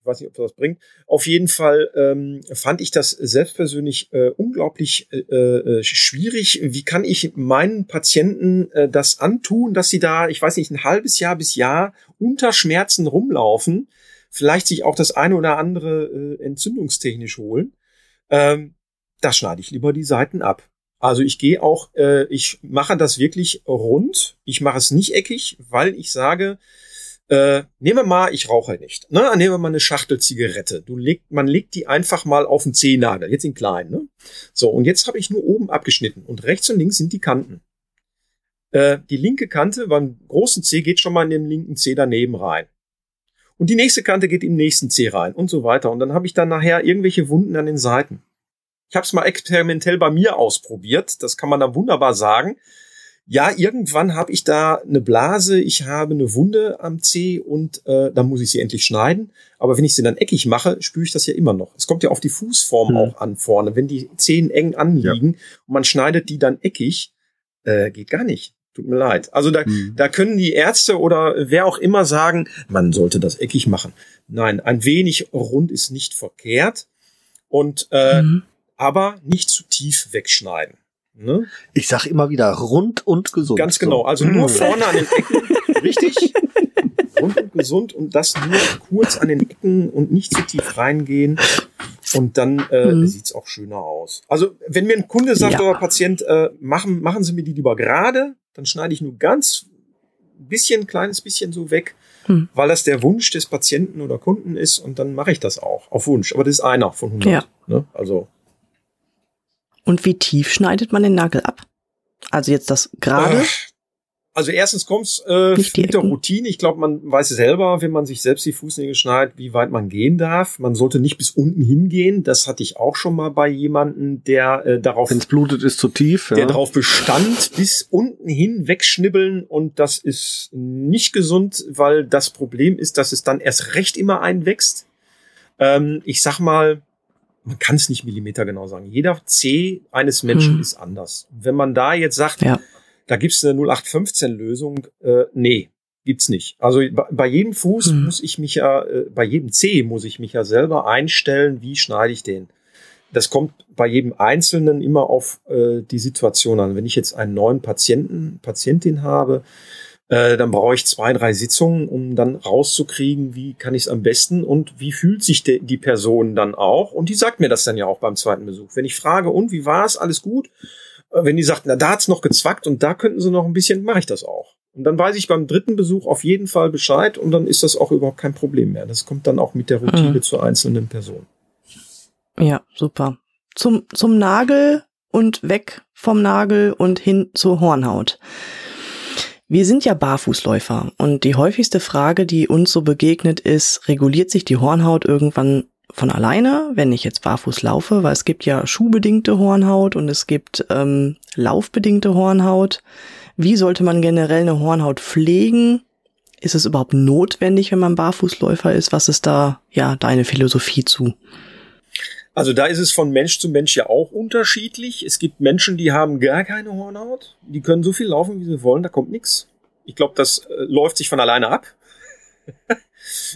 ich weiß nicht, ob das bringt. Auf jeden Fall ähm, fand ich das selbst persönlich äh, unglaublich äh, äh, schwierig. Wie kann ich meinen Patienten äh, das antun, dass sie da, ich weiß nicht, ein halbes Jahr bis Jahr unter Schmerzen rumlaufen, vielleicht sich auch das eine oder andere äh, entzündungstechnisch holen, ähm, da schneide ich lieber die Seiten ab. Also ich gehe auch, äh, ich mache das wirklich rund. Ich mache es nicht eckig, weil ich sage, äh, nehmen wir mal, ich rauche nicht. Ne? Nehmen wir mal eine Schachtel Zigarette. Du legt, man legt die einfach mal auf den Zehennagel, jetzt in klein. Ne? So, und jetzt habe ich nur oben abgeschnitten und rechts und links sind die Kanten. Äh, die linke Kante beim großen C geht schon mal in den linken C daneben rein. Und die nächste Kante geht im nächsten C rein und so weiter. Und dann habe ich dann nachher irgendwelche Wunden an den Seiten. Ich habe es mal experimentell bei mir ausprobiert. Das kann man dann wunderbar sagen. Ja, irgendwann habe ich da eine Blase, ich habe eine Wunde am C und äh, dann muss ich sie endlich schneiden. Aber wenn ich sie dann eckig mache, spüre ich das ja immer noch. Es kommt ja auf die Fußform hm. auch an vorne. Wenn die Zehen eng anliegen ja. und man schneidet die dann eckig, äh, geht gar nicht. Tut mir leid. Also da, hm. da können die Ärzte oder wer auch immer sagen, man sollte das eckig machen. Nein, ein wenig rund ist nicht verkehrt. Und äh, mhm aber nicht zu tief wegschneiden. Ne? Ich sag immer wieder rund und gesund. Ganz genau. Also nur mm. vorne an den Ecken, [LAUGHS] richtig? Rund und gesund und das nur kurz an den Ecken und nicht zu tief reingehen. Und dann äh, mhm. sieht's auch schöner aus. Also wenn mir ein Kunde sagt ja. oder Patient, äh, machen, machen Sie mir die lieber gerade, dann schneide ich nur ganz bisschen, kleines bisschen so weg, hm. weil das der Wunsch des Patienten oder Kunden ist und dann mache ich das auch auf Wunsch. Aber das ist einer von 100. Ja. Ne? Also und wie tief schneidet man den Nagel ab? Also jetzt das gerade? Also erstens kommt's äh, mit der Routine. Ich glaube, man weiß selber, wenn man sich selbst die Fußnägel schneidet, wie weit man gehen darf. Man sollte nicht bis unten hingehen. Das hatte ich auch schon mal bei jemanden, der äh, darauf, wenn's blutet, ist zu tief, ja. der darauf bestand, bis unten hin wegschnibbeln und das ist nicht gesund, weil das Problem ist, dass es dann erst recht immer einwächst. Ähm, ich sag mal, man kann es nicht Millimeter genau sagen. Jeder C eines Menschen hm. ist anders. Wenn man da jetzt sagt, ja. da gibt's eine 0815-Lösung, äh, nee, gibt's nicht. Also bei jedem Fuß hm. muss ich mich ja, äh, bei jedem C muss ich mich ja selber einstellen, wie schneide ich den. Das kommt bei jedem Einzelnen immer auf äh, die Situation an. Wenn ich jetzt einen neuen Patienten, Patientin habe, äh, dann brauche ich zwei, drei Sitzungen, um dann rauszukriegen, wie kann ich es am besten und wie fühlt sich de, die Person dann auch. Und die sagt mir das dann ja auch beim zweiten Besuch. Wenn ich frage, und wie war es, alles gut? Äh, wenn die sagt, na, da hat's noch gezwackt und da könnten sie noch ein bisschen, mache ich das auch. Und dann weiß ich beim dritten Besuch auf jeden Fall Bescheid und dann ist das auch überhaupt kein Problem mehr. Das kommt dann auch mit der Routine mhm. zur einzelnen Person. Ja, super. Zum, zum Nagel und weg vom Nagel und hin zur Hornhaut. Wir sind ja Barfußläufer und die häufigste Frage, die uns so begegnet, ist, reguliert sich die Hornhaut irgendwann von alleine, wenn ich jetzt barfuß laufe? Weil es gibt ja schuhbedingte Hornhaut und es gibt ähm, laufbedingte Hornhaut. Wie sollte man generell eine Hornhaut pflegen? Ist es überhaupt notwendig, wenn man Barfußläufer ist? Was ist da ja deine Philosophie zu? Also da ist es von Mensch zu Mensch ja auch unterschiedlich. Es gibt Menschen, die haben gar keine Hornhaut. Die können so viel laufen, wie sie wollen, da kommt nichts. Ich glaube, das äh, läuft sich von alleine ab. [LAUGHS]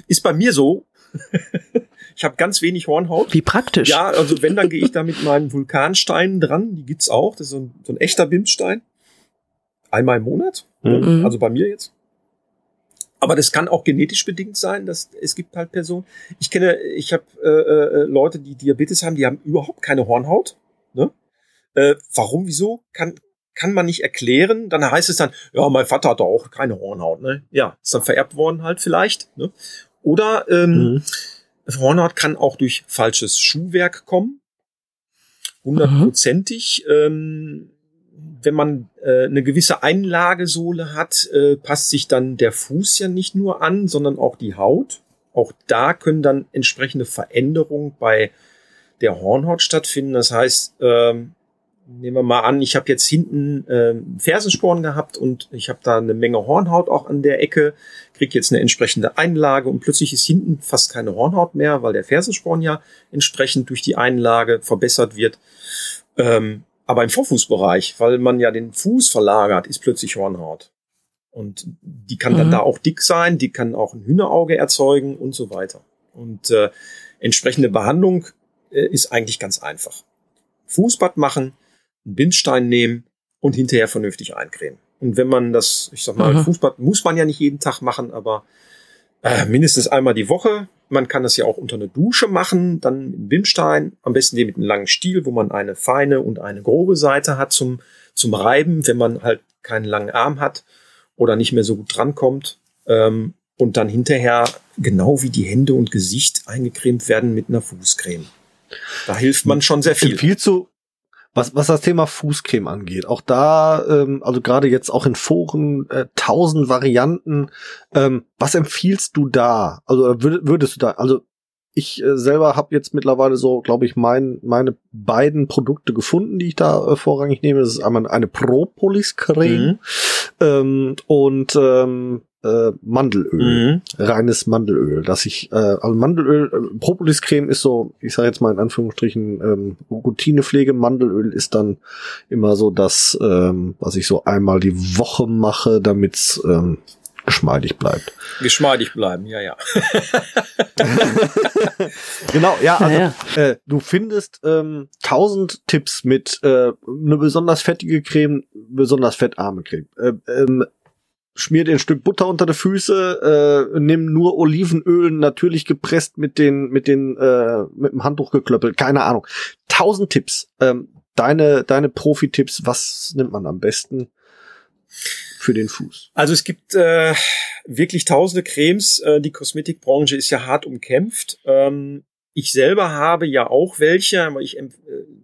ist bei mir so. [LAUGHS] ich habe ganz wenig Hornhaut. Wie praktisch. Ja, also wenn, dann gehe ich da mit meinen Vulkansteinen dran. Die gibt's auch. Das ist so ein, so ein echter Bimsstein. Einmal im Monat. Mhm. Also bei mir jetzt. Aber das kann auch genetisch bedingt sein, dass es gibt halt Personen. Ich kenne, ich habe äh, äh, Leute, die Diabetes haben, die haben überhaupt keine Hornhaut. Ne? Äh, warum, wieso? Kann, kann man nicht erklären. Dann heißt es dann, ja, mein Vater hat auch keine Hornhaut. Ne? Ja, ist dann vererbt worden halt vielleicht. Ne? Oder ähm, mhm. Hornhaut kann auch durch falsches Schuhwerk kommen. Hundertprozentig. Ähm, wenn man äh, eine gewisse Einlagesohle hat, äh, passt sich dann der Fuß ja nicht nur an, sondern auch die Haut. Auch da können dann entsprechende Veränderungen bei der Hornhaut stattfinden. Das heißt, ähm, nehmen wir mal an, ich habe jetzt hinten äh, Fersensporen gehabt und ich habe da eine Menge Hornhaut auch an der Ecke, kriege jetzt eine entsprechende Einlage und plötzlich ist hinten fast keine Hornhaut mehr, weil der Fersensporn ja entsprechend durch die Einlage verbessert wird. Ähm, aber im Vorfußbereich, weil man ja den Fuß verlagert, ist plötzlich Hornhaut. Und die kann mhm. dann da auch dick sein, die kann auch ein Hühnerauge erzeugen und so weiter. Und äh, entsprechende Behandlung äh, ist eigentlich ganz einfach. Fußbad machen, einen Bindstein nehmen und hinterher vernünftig eincremen. Und wenn man das, ich sag mal, mhm. Fußbad muss man ja nicht jeden Tag machen, aber äh, mindestens einmal die Woche Man kann das ja auch unter eine Dusche machen, dann im Bimstein, am besten den mit einem langen Stiel, wo man eine feine und eine grobe Seite hat zum, zum Reiben, wenn man halt keinen langen Arm hat oder nicht mehr so gut drankommt. Ähm, und dann hinterher genau wie die Hände und Gesicht eingecremt werden mit einer Fußcreme. Da hilft man schon sehr viel. Viel zu, was, was das Thema Fußcreme angeht, auch da, ähm, also gerade jetzt auch in Foren, äh, tausend Varianten. Ähm, was empfiehlst du da? Also würd, würdest du da, also ich äh, selber habe jetzt mittlerweile so, glaube ich, mein, meine beiden Produkte gefunden, die ich da äh, vorrangig nehme. Das ist einmal eine Propolis-Creme mhm. ähm, und ähm, äh, Mandelöl, mhm. reines Mandelöl, dass ich, äh, also Mandelöl, äh, Propoliscreme ist so, ich sage jetzt mal in Anführungsstrichen, ähm, Routinepflege, Mandelöl ist dann immer so das, ähm, was ich so einmal die Woche mache, damit's ähm, geschmeidig bleibt. Geschmeidig bleiben, ja, ja. [LAUGHS] genau, ja, also ja, ja. Äh, du findest ähm, tausend Tipps mit äh, eine besonders fettige Creme, besonders fettarme Creme. Äh, ähm, schmier dir ein Stück Butter unter die Füße, äh, nimm nur Olivenöl, natürlich gepresst mit den, mit den, äh, mit dem Handtuch geklöppelt, keine Ahnung. Tausend Tipps. Ähm, deine, deine Profi-Tipps, was nimmt man am besten für den Fuß? Also es gibt äh, wirklich tausende Cremes. Äh, die Kosmetikbranche ist ja hart umkämpft. Ähm, ich selber habe ja auch welche, aber ich äh,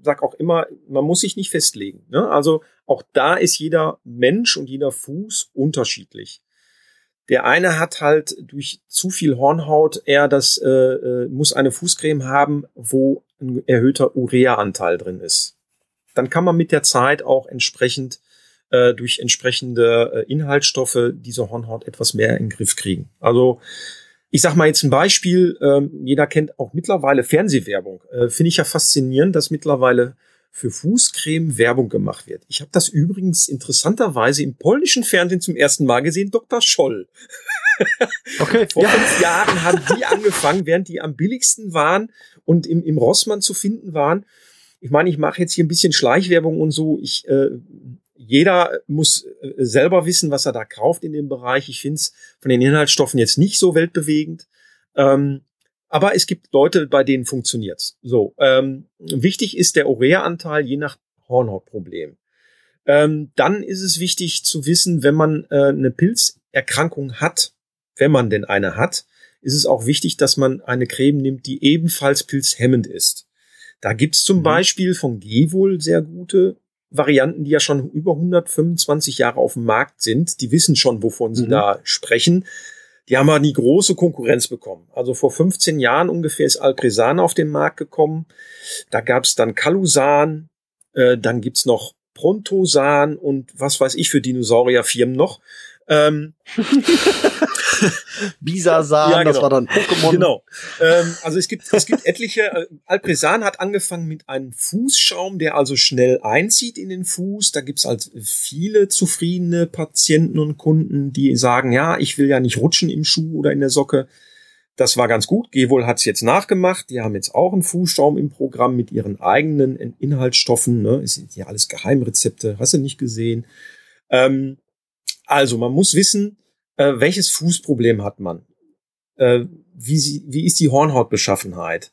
sag auch immer, man muss sich nicht festlegen. Ne? Also auch da ist jeder Mensch und jeder Fuß unterschiedlich. Der eine hat halt durch zu viel Hornhaut eher das, äh, äh, muss eine Fußcreme haben, wo ein erhöhter Urea-Anteil drin ist. Dann kann man mit der Zeit auch entsprechend äh, durch entsprechende äh, Inhaltsstoffe diese Hornhaut etwas mehr in den Griff kriegen. Also ich sag mal jetzt ein Beispiel, ähm, jeder kennt auch mittlerweile Fernsehwerbung. Äh, Finde ich ja faszinierend, dass mittlerweile für Fußcreme Werbung gemacht wird. Ich habe das übrigens interessanterweise im polnischen Fernsehen zum ersten Mal gesehen, Dr. Scholl. [LAUGHS] Okay. Vor ja. fünf Jahren haben die [LAUGHS] angefangen, während die am billigsten waren und im, im Rossmann zu finden waren. Ich meine, ich mache jetzt hier ein bisschen Schleichwerbung und so. Ich äh, jeder muss äh, selber wissen, was er da kauft in dem Bereich. Ich finde es von den Inhaltsstoffen jetzt nicht so weltbewegend. Ähm, aber es gibt Leute, bei denen funktioniert's. So, ähm, wichtig ist der Urea-Anteil je nach Hornhautproblem. Ähm, dann ist es wichtig zu wissen, wenn man äh, eine Pilzerkrankung hat, wenn man denn eine hat, ist es auch wichtig, dass man eine Creme nimmt, die ebenfalls pilzhemmend ist. Da gibt's zum mhm. Beispiel von Gewol sehr gute Varianten, die ja schon über 125 Jahre auf dem Markt sind. Die wissen schon, wovon sie mhm. da sprechen. Die haben aber nie große Konkurrenz bekommen. Also vor 15 Jahren ungefähr ist Alpresan auf den Markt gekommen. Da gab es dann Kalusan, äh, dann gibt's noch Prontosan und was weiß ich für Dinosaurierfirmen noch. Ähm, [LAUGHS] [LAUGHS] Bisasan, ja, genau. das war dann Pokémon. Genau. Ähm, also es gibt, es gibt etliche. Äh, Alpresan hat angefangen mit einem Fußschaum, der also schnell einzieht in den Fuß. Da gibt's halt viele zufriedene Patienten und Kunden, die sagen, ja, ich will ja nicht rutschen im Schuh oder in der Socke. Das war ganz gut. Gewol hat's jetzt nachgemacht. Die haben jetzt auch einen Fußschaum im Programm mit ihren eigenen Inhaltsstoffen. Ne? Es sind ja alles Geheimrezepte. Hast du nicht gesehen? Ähm, also man muss wissen, äh, welches Fußproblem hat man? Äh, wie, sie, wie ist die Hornhautbeschaffenheit?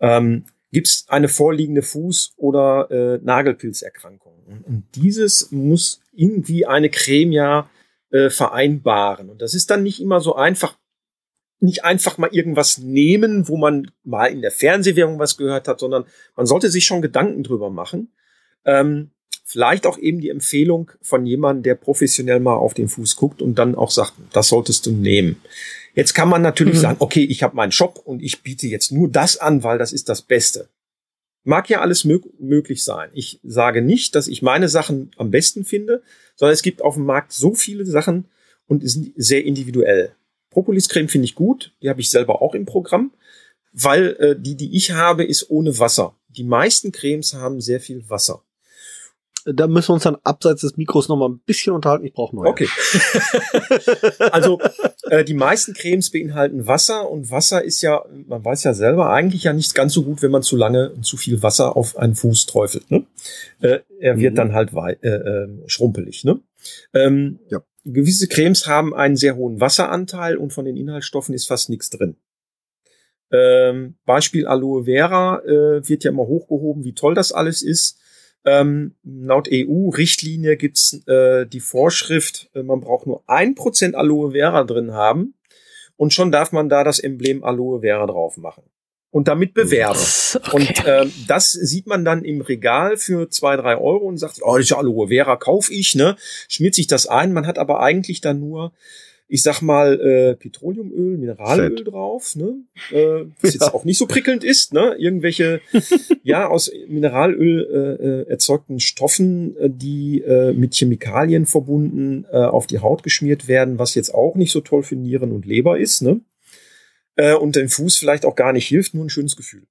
Ähm, Gibt es eine vorliegende Fuß- oder äh, Nagelpilzerkrankung? Und, dieses muss irgendwie eine Creme ja äh, vereinbaren. Und das ist dann nicht immer so einfach, nicht einfach mal irgendwas nehmen, wo man mal in der Fernsehwerbung was gehört hat, sondern man sollte sich schon Gedanken drüber machen. Ähm, Vielleicht auch eben die Empfehlung von jemandem, der professionell mal auf den Fuß guckt und dann auch sagt, das solltest du nehmen. Jetzt kann man natürlich mhm. sagen, okay, ich habe meinen Shop und ich biete jetzt nur das an, weil das ist das Beste. Mag ja alles mög möglich sein. Ich sage nicht, dass ich meine Sachen am besten finde, sondern es gibt auf dem Markt so viele Sachen und sind sehr individuell. Propoliscreme finde ich gut, die habe ich selber auch im Programm, weil äh, die, die ich habe, ist ohne Wasser. Die meisten Cremes haben sehr viel Wasser da müssen wir uns dann abseits des Mikros noch mal ein bisschen unterhalten. Ich brauche neue. Okay. [LAUGHS] also äh, die meisten Cremes beinhalten Wasser und Wasser ist ja, man weiß ja selber, eigentlich ja nicht ganz so gut, wenn man zu lange und zu viel Wasser auf einen Fuß träufelt. Ne? Äh, er wird mhm. dann halt äh, äh, schrumpelig. Ne? Ähm, ja. Gewisse Cremes haben einen sehr hohen Wasseranteil und von den Inhaltsstoffen ist fast nichts drin. Ähm, Beispiel Aloe Vera äh, wird ja immer hochgehoben, wie toll das alles ist. Ähm, laut EU-Richtlinie gibt's äh, die Vorschrift, äh, man braucht nur ein Prozent Aloe Vera drin haben und schon darf man da das Emblem Aloe Vera drauf machen und damit bewerben. Okay. Und äh, das sieht man dann im Regal für zwei, drei Euro und sagt, oh, das ist ja Aloe Vera, kauf ich, ne? Schmiert sich das ein. Man hat aber eigentlich dann nur ich sag mal, äh, Petroleumöl, Mineralöl Fett. drauf, ne? Äh, was [LAUGHS] ja. jetzt auch nicht so prickelnd ist, ne? Irgendwelche, [LAUGHS] ja, aus Mineralöl äh, äh, erzeugten Stoffen, äh, die äh, mit Chemikalien verbunden äh, auf die Haut geschmiert werden, was jetzt auch nicht so toll für Nieren und Leber ist, ne? Äh, und dem Fuß vielleicht auch gar nicht hilft, nur ein schönes Gefühl.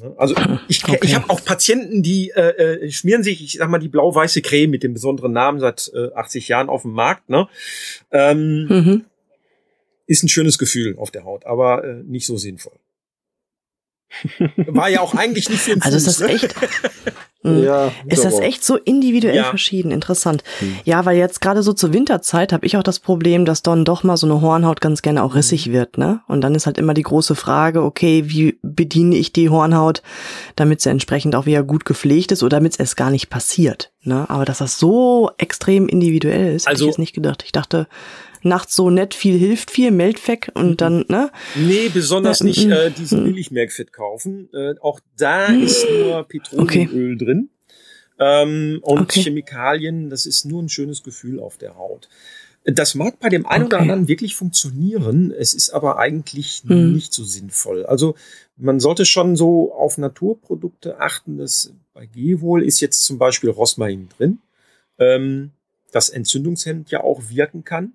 Ne? Also ich, okay. ich habe auch Patienten, die äh, äh, schmieren sich, ich sag mal, die blau-weiße Creme mit dem besonderen Namen seit äh, 80 Jahren auf dem Markt. Ne? Ähm, mhm. Ist ein schönes Gefühl auf der Haut, aber äh, nicht so sinnvoll. War ja auch eigentlich nicht für den Also ist das ne? echt. [LAUGHS] Mhm. Ja, ist das echt so individuell ja. verschieden? Interessant. Hm. Ja, weil jetzt gerade so zur Winterzeit habe ich auch das Problem, dass dann doch mal so eine Hornhaut ganz gerne auch rissig mhm. wird, ne? Und dann ist halt immer die große Frage, okay, wie bediene ich die Hornhaut, damit sie entsprechend auch wieder gut gepflegt ist oder damit es erst gar nicht passiert, ne? Aber dass das so extrem individuell ist, also, hätte ich jetzt nicht gedacht. Ich dachte, nachts so nett viel hilft viel, Meldfeck und mhm. dann, ne? Nee, besonders äh, nicht äh, diesen Billigmerkfett kaufen. Äh, auch da ist nur Petroleumöl okay. drin. Ähm, und okay. Chemikalien, das ist nur ein schönes Gefühl auf der Haut. Das mag bei dem einen okay. oder anderen wirklich funktionieren, es ist aber eigentlich hm. nicht so sinnvoll. Also man sollte schon so auf Naturprodukte achten. Das bei Gehwohl ist jetzt zum Beispiel Rosmarin drin, ähm, das Entzündungshemd ja auch wirken kann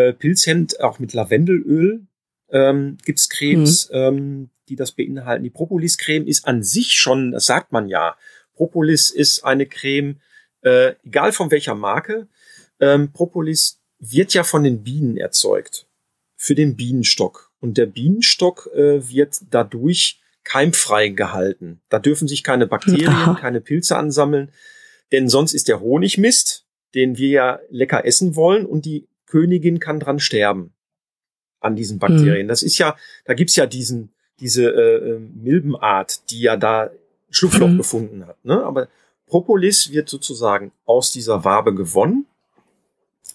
äh, Pilzhemd, auch mit Lavendelöl ähm, gibt Cremes, mhm. ähm, die das beinhalten. Die Propolis-Creme ist an sich schon, das sagt man ja, Propolis ist eine Creme, äh, egal von welcher Marke. Ähm, Propolis wird ja von den Bienen erzeugt für den Bienenstock. Und der Bienenstock äh, wird dadurch keimfrei gehalten. Da dürfen sich keine Bakterien, Aha. keine Pilze ansammeln, denn sonst ist der Honig Mist, den wir ja lecker essen wollen und die Königin kann dran sterben an diesen Bakterien. Hm. Das ist ja, da gibt's ja diesen, diese äh, ähm, Milbenart, die ja da Schlupfloch hm. gefunden hat. Ne? Aber Propolis wird sozusagen aus dieser Wabe gewonnen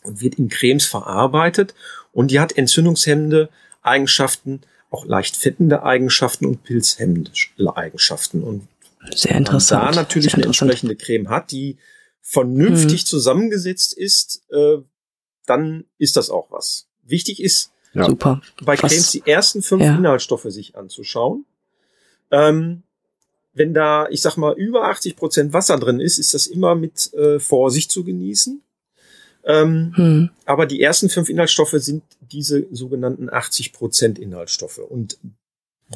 und wird in Cremes verarbeitet und die hat entzündungshemmende Eigenschaften, auch leicht fettende Eigenschaften und pilzhemmende Eigenschaften. Und sehr interessant. da natürlich eine entsprechende Creme hat, die vernünftig hm. zusammengesetzt ist, äh, dann ist das auch was. Wichtig ist, ja. Super. bei was? Cremes die ersten fünf ja. Inhaltsstoffe sich anzuschauen. Ähm, wenn da, ich sag mal, über 80 Prozent Wasser drin ist, ist das immer mit äh, Vorsicht zu genießen. Ähm, hm. Aber die ersten fünf Inhaltsstoffe sind diese sogenannten 80 Prozent Inhaltsstoffe. Und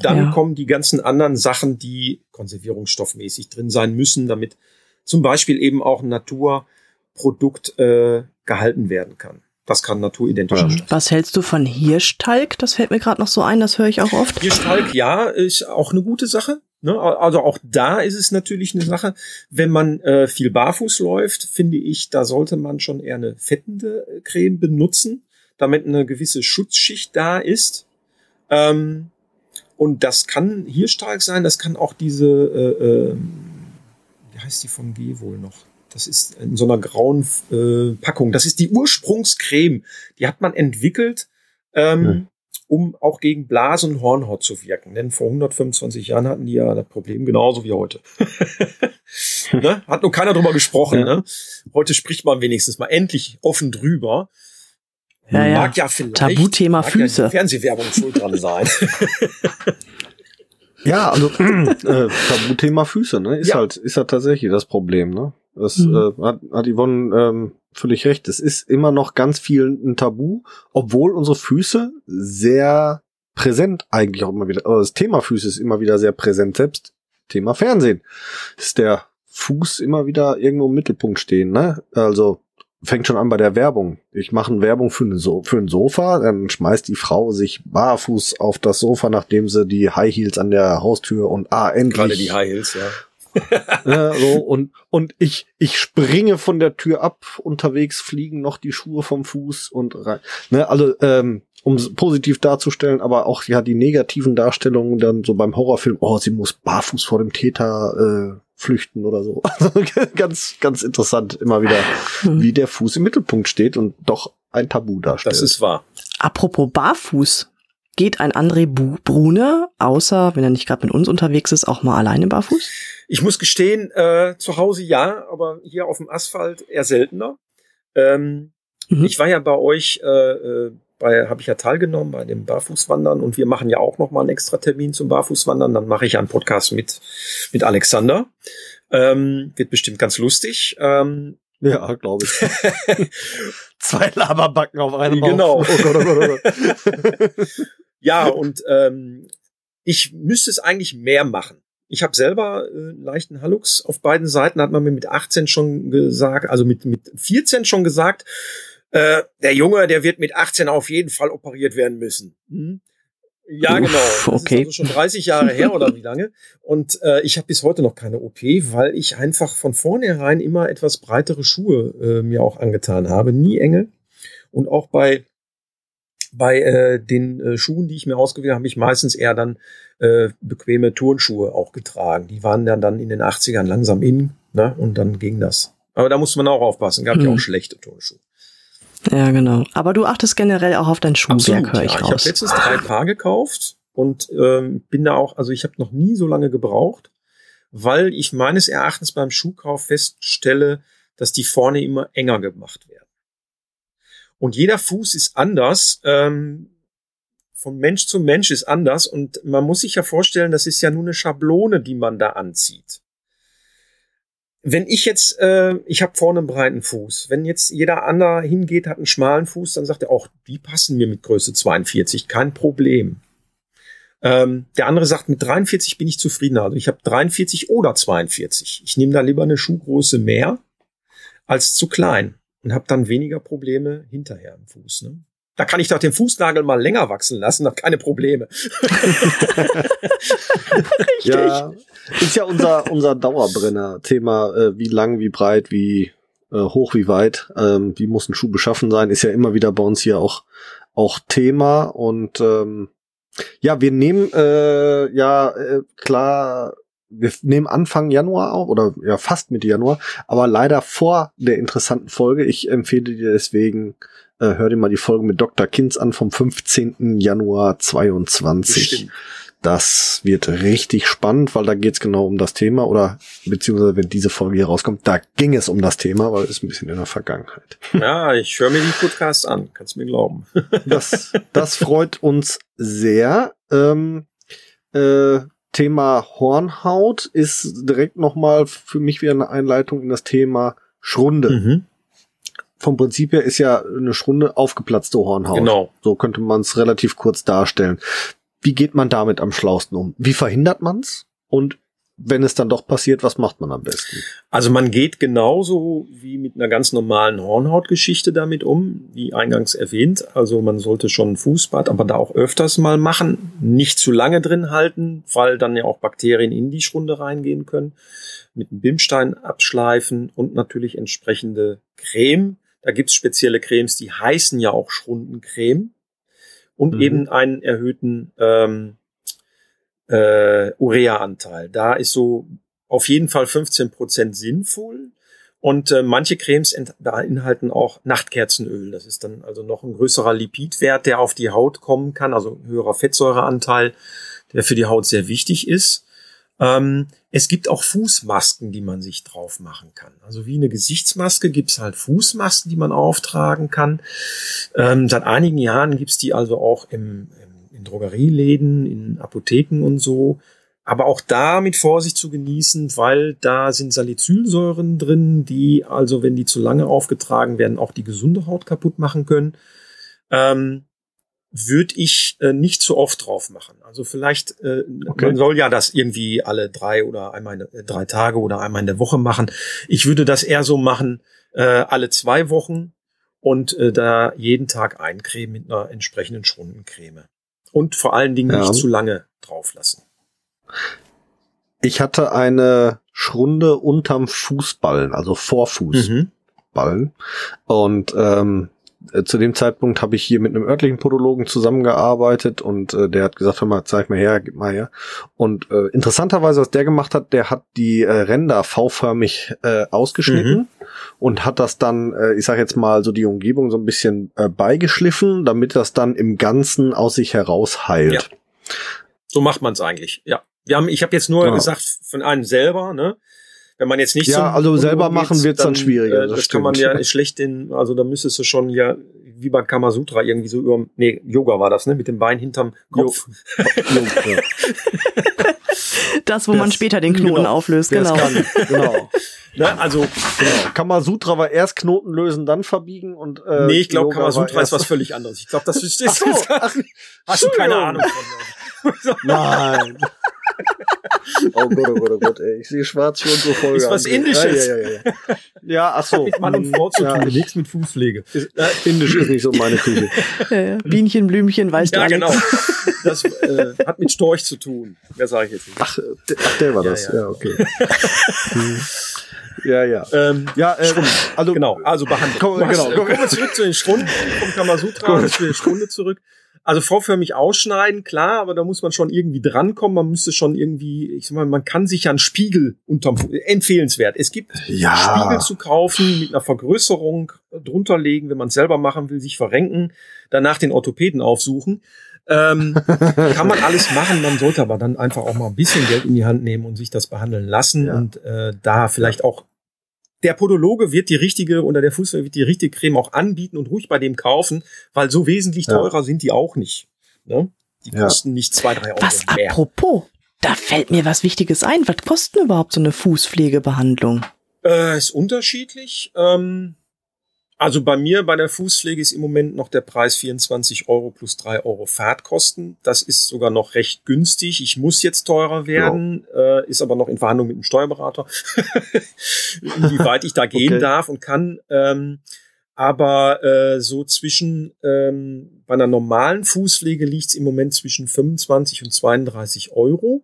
dann ja. kommen die ganzen anderen Sachen, die konservierungsstoffmäßig drin sein müssen, damit zum Beispiel eben auch ein Naturprodukt äh, gehalten werden kann. Das kann naturidentisch sein. Was hältst du von Hirschtalg? Das fällt mir gerade noch so ein, das höre ich auch oft. Hirschtalg, ja, ist auch eine gute Sache. Ne? Also auch da ist es natürlich eine Sache, wenn man äh, viel barfuß läuft, finde ich, da sollte man schon eher eine fettende äh, Creme benutzen, damit eine gewisse Schutzschicht da ist. Ähm, und das kann Hirschtalg sein, das kann auch diese, äh, äh, wie heißt die vom G wohl noch? Das ist in so einer grauen äh, Packung. Das ist die Ursprungscreme. Die hat man entwickelt, ähm, hm. um auch gegen Blasen und Hornhaut zu wirken. Denn vor 125 Jahren hatten die ja das Problem genauso wie heute. [LAUGHS] ne? Hat nur keiner drüber gesprochen. Ja. Ne? Heute spricht man wenigstens mal endlich offen drüber. Ja, ja. Mag ja vielleicht Tabuthema Füße. Ja Fernsehwerbung schuld dran sein. [LAUGHS] ja, also äh, Tabuthema Füße, ne? Ist ja. halt, ist halt tatsächlich das Problem, ne? Das mhm. äh, hat, hat Yvonne ähm, völlig recht. Es ist immer noch ganz viel ein Tabu, obwohl unsere Füße sehr präsent eigentlich auch immer wieder, aber das Thema Füße ist immer wieder sehr präsent, selbst Thema Fernsehen ist der Fuß immer wieder irgendwo im Mittelpunkt stehen, ne? Also fängt schon an bei der Werbung. Ich mache eine Werbung für, eine so für ein Sofa, dann schmeißt die Frau sich barfuß auf das Sofa, nachdem sie die High Heels an der Haustür und ah, endlich. Gerade die High Heels, ja ja, so, und, und ich, ich springe von der Tür ab, unterwegs fliegen noch die Schuhe vom Fuß und rein. Ne, also, ähm, um es positiv darzustellen, aber auch ja die negativen Darstellungen dann so beim Horrorfilm, oh, sie muss barfuß vor dem Täter äh, flüchten oder so. [LAUGHS] Also ganz, ganz interessant immer wieder, Hm. wie der Fuß im Mittelpunkt steht und doch ein Tabu darstellt. Das ist wahr. Apropos barfuß. Geht ein André Bu Brune, außer wenn er nicht gerade mit uns unterwegs ist, auch mal alleine barfuß? Ich muss gestehen, äh, zu Hause ja, aber hier auf dem Asphalt eher seltener. Ähm, Mhm. Ich war ja bei euch, äh, äh, bei habe ich ja teilgenommen bei dem Barfußwandern und wir machen ja auch noch mal einen extra Termin zum Barfußwandern. Dann mache ich einen Podcast mit mit Alexander. Ähm, wird bestimmt ganz lustig. Ähm, ja, glaube ich. [LAUGHS] Zwei Laberbacken auf einem Genau. Oh Gott, oh Gott, oh Gott. [LAUGHS] ja, und ähm, ich müsste es eigentlich mehr machen. Ich habe selber äh, einen leichten Hallux auf beiden Seiten, hat man mir mit 18 schon gesagt, also mit, mit 14 schon gesagt, äh, der Junge, der wird mit 18 auf jeden Fall operiert werden müssen. Hm? Ja, genau. Das okay. ist also schon 30 Jahre her oder wie lange. Und äh, ich habe bis heute noch keine OP, weil ich einfach von vornherein immer etwas breitere Schuhe äh, mir auch angetan habe. Nie enge. Und auch bei bei äh, den äh, Schuhen, die ich mir ausgewählt habe, habe ich meistens eher dann äh, bequeme Turnschuhe auch getragen. Die waren dann, dann in den 80ern langsam in, ne? Und dann ging das. Aber da musste man auch aufpassen. Gab ja Hm. auch schlechte Turnschuhe. Ja, genau. Aber du achtest generell auch auf dein Schuhwerk, höre ich ja. Ich habe raus. letztens drei Paar gekauft und ähm, bin da auch, also ich habe noch nie so lange gebraucht, weil ich meines Erachtens beim Schuhkauf feststelle, dass die vorne immer enger gemacht werden. Und jeder Fuß ist anders. Ähm, von Mensch zu Mensch ist anders und man muss sich ja vorstellen, das ist ja nur eine Schablone, die man da anzieht. Wenn ich jetzt, äh, ich habe vorne einen breiten Fuß, wenn jetzt jeder andere hingeht, hat einen schmalen Fuß, dann sagt er auch, die passen mir mit Größe 42, kein Problem. Ähm, der andere sagt, mit 43 bin ich zufriedener. Also ich habe 43 oder 42. Ich nehme da lieber eine Schuhgröße mehr als zu klein und habe dann weniger Probleme hinterher im Fuß. Ne? Da kann ich doch den Fußnagel mal länger wachsen lassen, habe keine Probleme. [LAUGHS] Ja, ist ja unser, unser Dauerbrenner. Thema, äh, wie lang, wie breit, wie äh, hoch, wie weit, ähm, wie muss ein Schuh beschaffen sein, ist ja immer wieder bei uns hier auch, auch Thema. Und ähm, ja, wir nehmen äh, ja äh, klar, wir nehmen Anfang Januar auf oder ja fast Mitte Januar, aber leider vor der interessanten Folge. Ich empfehle dir deswegen, äh, hör dir mal die Folge mit Dr. Kinz an vom 15. Januar 22. Bestimmt. Das wird richtig spannend, weil da geht's genau um das Thema oder beziehungsweise wenn diese Folge hier rauskommt, da ging es um das Thema, weil es ist ein bisschen in der Vergangenheit. Ja, ich höre mir die Podcasts an, kannst mir glauben. Das, das freut uns sehr. Ähm, äh, Thema Hornhaut ist direkt nochmal für mich wieder eine Einleitung in das Thema Schrunde. Mhm. Vom Prinzip her ist ja eine Schrunde aufgeplatzte Hornhaut. Genau. So könnte man es relativ kurz darstellen. Wie geht man damit am schlausten um? Wie verhindert man's? Und wenn es dann doch passiert, was macht man am besten? Also man geht genauso wie mit einer ganz normalen Hornhautgeschichte damit um, wie eingangs erwähnt. Also man sollte schon ein Fußbad, aber da auch öfters mal machen. Nicht zu lange drin halten, weil dann ja auch Bakterien in die Schrunde reingehen können. Mit einem Bimstein abschleifen und natürlich entsprechende Creme. Da gibt's spezielle Cremes, die heißen ja auch Schrundencreme. Und Mhm. eben einen erhöhten ähm, äh, Urea-Anteil. Da ist so auf jeden Fall 15 Prozent sinnvoll. Und äh, manche Cremes beinhalten auch Nachtkerzenöl. Das ist dann also noch ein größerer Lipidwert, der auf die Haut kommen kann, also ein höherer Fettsäureanteil, der für die Haut sehr wichtig ist. Ähm, es gibt auch Fußmasken, die man sich drauf machen kann. Also wie eine Gesichtsmaske gibt es halt Fußmasken, die man auftragen kann. Ähm, seit einigen Jahren gibt es die also auch im, im, in Drogerieläden, in Apotheken und so. Aber auch da mit Vorsicht zu genießen, weil da sind Salicylsäuren drin, die also, wenn die zu lange aufgetragen werden, auch die gesunde Haut kaputt machen können. Ähm, würde ich äh, nicht zu oft drauf machen. Also vielleicht, äh, Okay. man soll ja das irgendwie alle drei oder einmal in, äh, drei Tage oder einmal in der Woche machen. Ich würde das eher so machen, äh, alle zwei Wochen und äh, da jeden Tag eincremen mit einer entsprechenden Schrundencreme. Und vor allen Dingen Ja. nicht zu lange drauf lassen. Ich hatte eine Schrunde unterm Fußballen, also Vorfußballen. Mhm. Und ähm, äh, zu dem Zeitpunkt habe ich hier mit einem örtlichen Podologen zusammengearbeitet und äh, der hat gesagt, hör mal, zeig mal her, gib mal her. Und äh, interessanterweise, was der gemacht hat, der hat die äh, Ränder V-förmig äh, ausgeschnitten Mhm. und hat das dann, äh, ich sag jetzt mal, so die Umgebung so ein bisschen äh, beigeschliffen, damit das dann im Ganzen aus sich heraus heilt. Ja. So macht man es eigentlich. Ja. Wir haben, ich habe jetzt nur Genau. gesagt, von einem selber, ne? Wenn man jetzt nicht Ja, zum also selber geht, machen wird's dann schwieriger, Äh, das das kann man ja schlecht den, also da müsstest du schon ja, wie bei Kamasutra irgendwie so über, nee, Yoga war das, ne? Mit dem Bein hinterm Kopf. [LAUGHS] Das, wo man Das- später den Knoten genau. auflöst, es genau. kann, genau. [LAUGHS] Ne? Also, genau. Kamasutra war erst Knoten lösen, dann verbiegen und äh, nee, ich glaube, Kamasutra ist erst- was völlig anderes. Ich glaube, das ist, ist [LAUGHS] Ach so, ach, hast du keine. Ahnung von. Nein. Oh Gott, oh Gott, oh Gott, ey. Ich sehe schwarz für unsere Folge. Ist was André. Indisches. Ja, ja, ja, ja. ja ach so. Mann und Frau zu Ja, tun, nichts mit Fußpflege. Indisch ist nicht so meine Küche. Bienchen, Blümchen, weißt Ja, du genau. Das äh, hat mit Storch zu tun. Mehr sage ich jetzt nicht. Ach, der, ach, der war Ja, das. ja. Ja, okay. Hm. [LAUGHS] ja, ja. Ähm, Ja, äh, also genau, also behandelt. Komm, genau, äh, komm. kommen wir zurück zu den Stunden vom Kamasutra, zu den Stunde zurück. Also vorförmig ausschneiden, klar, aber da muss man schon irgendwie drankommen. Man müsste schon irgendwie, ich sag mal, man kann sich ja einen Spiegel unterm, empfehlenswert. Es gibt Ja. Spiegel zu kaufen, mit einer Vergrößerung drunter legen, wenn man es selber machen will, sich verrenken, danach den Orthopäden aufsuchen. Ähm, [LAUGHS] kann man alles machen, man sollte aber dann einfach auch mal ein bisschen Geld in die Hand nehmen und sich das behandeln lassen Ja. und äh, da vielleicht auch der Podologe wird die richtige oder der Fußball wird die richtige Creme auch anbieten und ruhig bei dem kaufen, weil so wesentlich Ja. teurer sind die auch nicht. Ne? Die Ja. kosten nicht zwei, drei Euro Was mehr. apropos, da fällt mir was Wichtiges ein. Was kostet denn überhaupt so eine Fußpflegebehandlung? Äh, ist unterschiedlich. Ähm, also bei mir bei der Fußpflege ist im Moment noch der Preis 24 Euro plus 3 Euro Fahrtkosten. Das ist sogar noch recht günstig. Ich muss jetzt teurer werden, äh, ist aber noch in Verhandlung mit dem Steuerberater, [LAUGHS] inwieweit ich da gehen Okay. darf und kann. Ähm, aber äh, so zwischen ähm, bei einer normalen Fußpflege liegt es im Moment zwischen 25 und 32 Euro.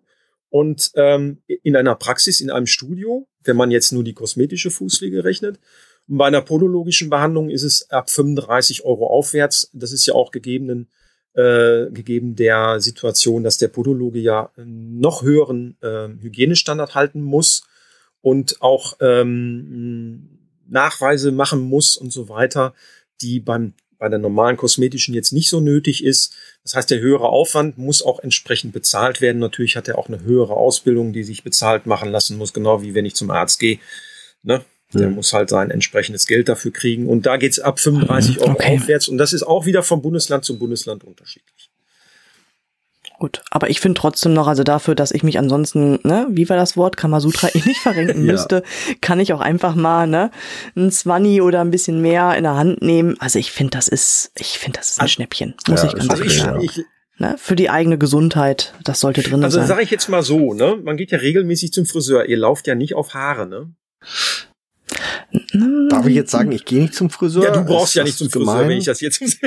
Und ähm, in einer Praxis, in einem Studio, wenn man jetzt nur die kosmetische Fußpflege rechnet. Und bei einer podologischen Behandlung ist es ab 35 Euro aufwärts. Das ist ja auch gegebenen, äh, gegeben der Situation, dass der Podologe ja noch höheren äh, Hygienestandard halten muss und auch ähm, Nachweise machen muss und so weiter, die beim bei der normalen kosmetischen jetzt nicht so nötig ist. Das heißt, der höhere Aufwand muss auch entsprechend bezahlt werden. Natürlich hat er auch eine höhere Ausbildung, die sich bezahlt machen lassen muss, genau wie wenn ich zum Arzt gehe. Ne? Der Mhm. muss halt sein entsprechendes Geld dafür kriegen. Und da geht's ab 35 Euro Okay. aufwärts. Und das ist auch wieder vom Bundesland zu Bundesland unterschiedlich. Gut, aber ich finde trotzdem noch, also dafür, dass ich mich ansonsten, ne, wie war das Wort, Kamasutra, ich nicht verrenken [LAUGHS] Ja. müsste, kann ich auch einfach mal, ne, ein Zwanni oder ein bisschen mehr in der Hand nehmen. Also ich finde, das ist, ich finde, das ist ein Also- Schnäppchen, muss Ja, ich ganz Also ehrlich sagen. ich, Ne, für die eigene Gesundheit, das sollte drin also sein. sage ich jetzt mal so, ne? Man geht ja regelmäßig zum Friseur. Ihr lauft ja nicht auf Haare, ne? Darf ich jetzt sagen, ich gehe nicht zum Friseur? Ja, du brauchst Ist ja nicht zum Friseur, gemein? wenn ich das jetzt. [LAUGHS]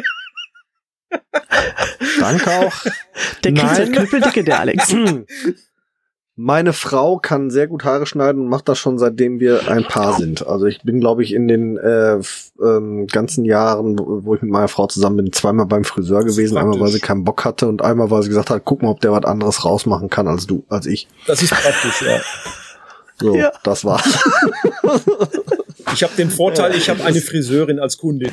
Danke auch. Der kriegt halt knüppeldicke, der Alex. [LAUGHS] Meine Frau kann sehr gut Haare schneiden und macht das schon seitdem wir ein Paar sind. Also ich bin, glaube ich, in den äh, ähm, ganzen Jahren, wo ich mit meiner Frau zusammen bin, zweimal beim Friseur gewesen. Einmal, weil sie keinen Bock hatte und einmal, weil sie gesagt hat, guck mal, ob der was anderes rausmachen kann als du, als ich. Das ist praktisch, ja. So, Ja. das war's. [LAUGHS] Ich habe den Vorteil, ich habe eine Friseurin als Kundin.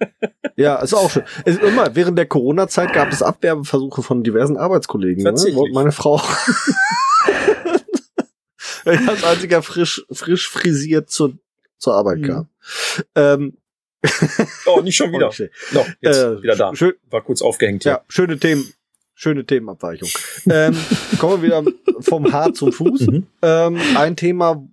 [LAUGHS] ja, ist auch schön. Es ist immer, während der Corona-Zeit gab es Abwerbeversuche von diversen Arbeitskollegen. Ne? Meine Frau [LAUGHS] ich als einziger frisch, frisch frisiert zur, zur Arbeit kam. Ähm, Oh, nicht schon wieder. Okay. No, jetzt Äh, wieder da. Schön, War kurz aufgehängt hier. ja, schöne Themen, schöne Themenabweichung. ähm, kommen wir wieder vom Haar zum Fuß. Mhm. Ähm, ein Thema,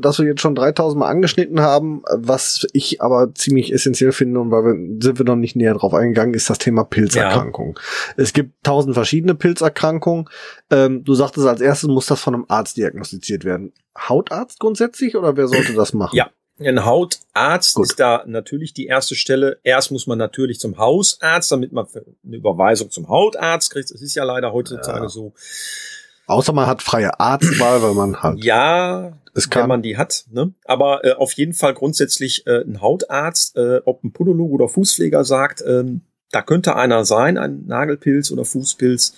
das wir jetzt schon 3000 Mal angeschnitten haben, was ich aber ziemlich essentiell finde und weil wir sind wir noch nicht näher drauf eingegangen, ist das Thema Pilzerkrankungen. Es gibt tausend verschiedene Pilzerkrankungen. Ähm, du sagtest als erstes muss das von einem Arzt diagnostiziert werden. Hautarzt grundsätzlich oder wer sollte das machen? Ja. Ein Hautarzt Gut. ist da natürlich die erste Stelle. Erst muss man natürlich zum Hausarzt, damit man eine Überweisung zum Hautarzt kriegt. Das ist ja leider heutzutage Ja. so. Außer man hat freie Arztwahl, weil man halt. Ja, es kann. wenn man die hat. Ne? Aber äh, auf jeden Fall grundsätzlich äh, ein Hautarzt, äh, ob ein Podologe oder Fußpfleger sagt, ähm, da könnte einer sein, ein Nagelpilz oder Fußpilz.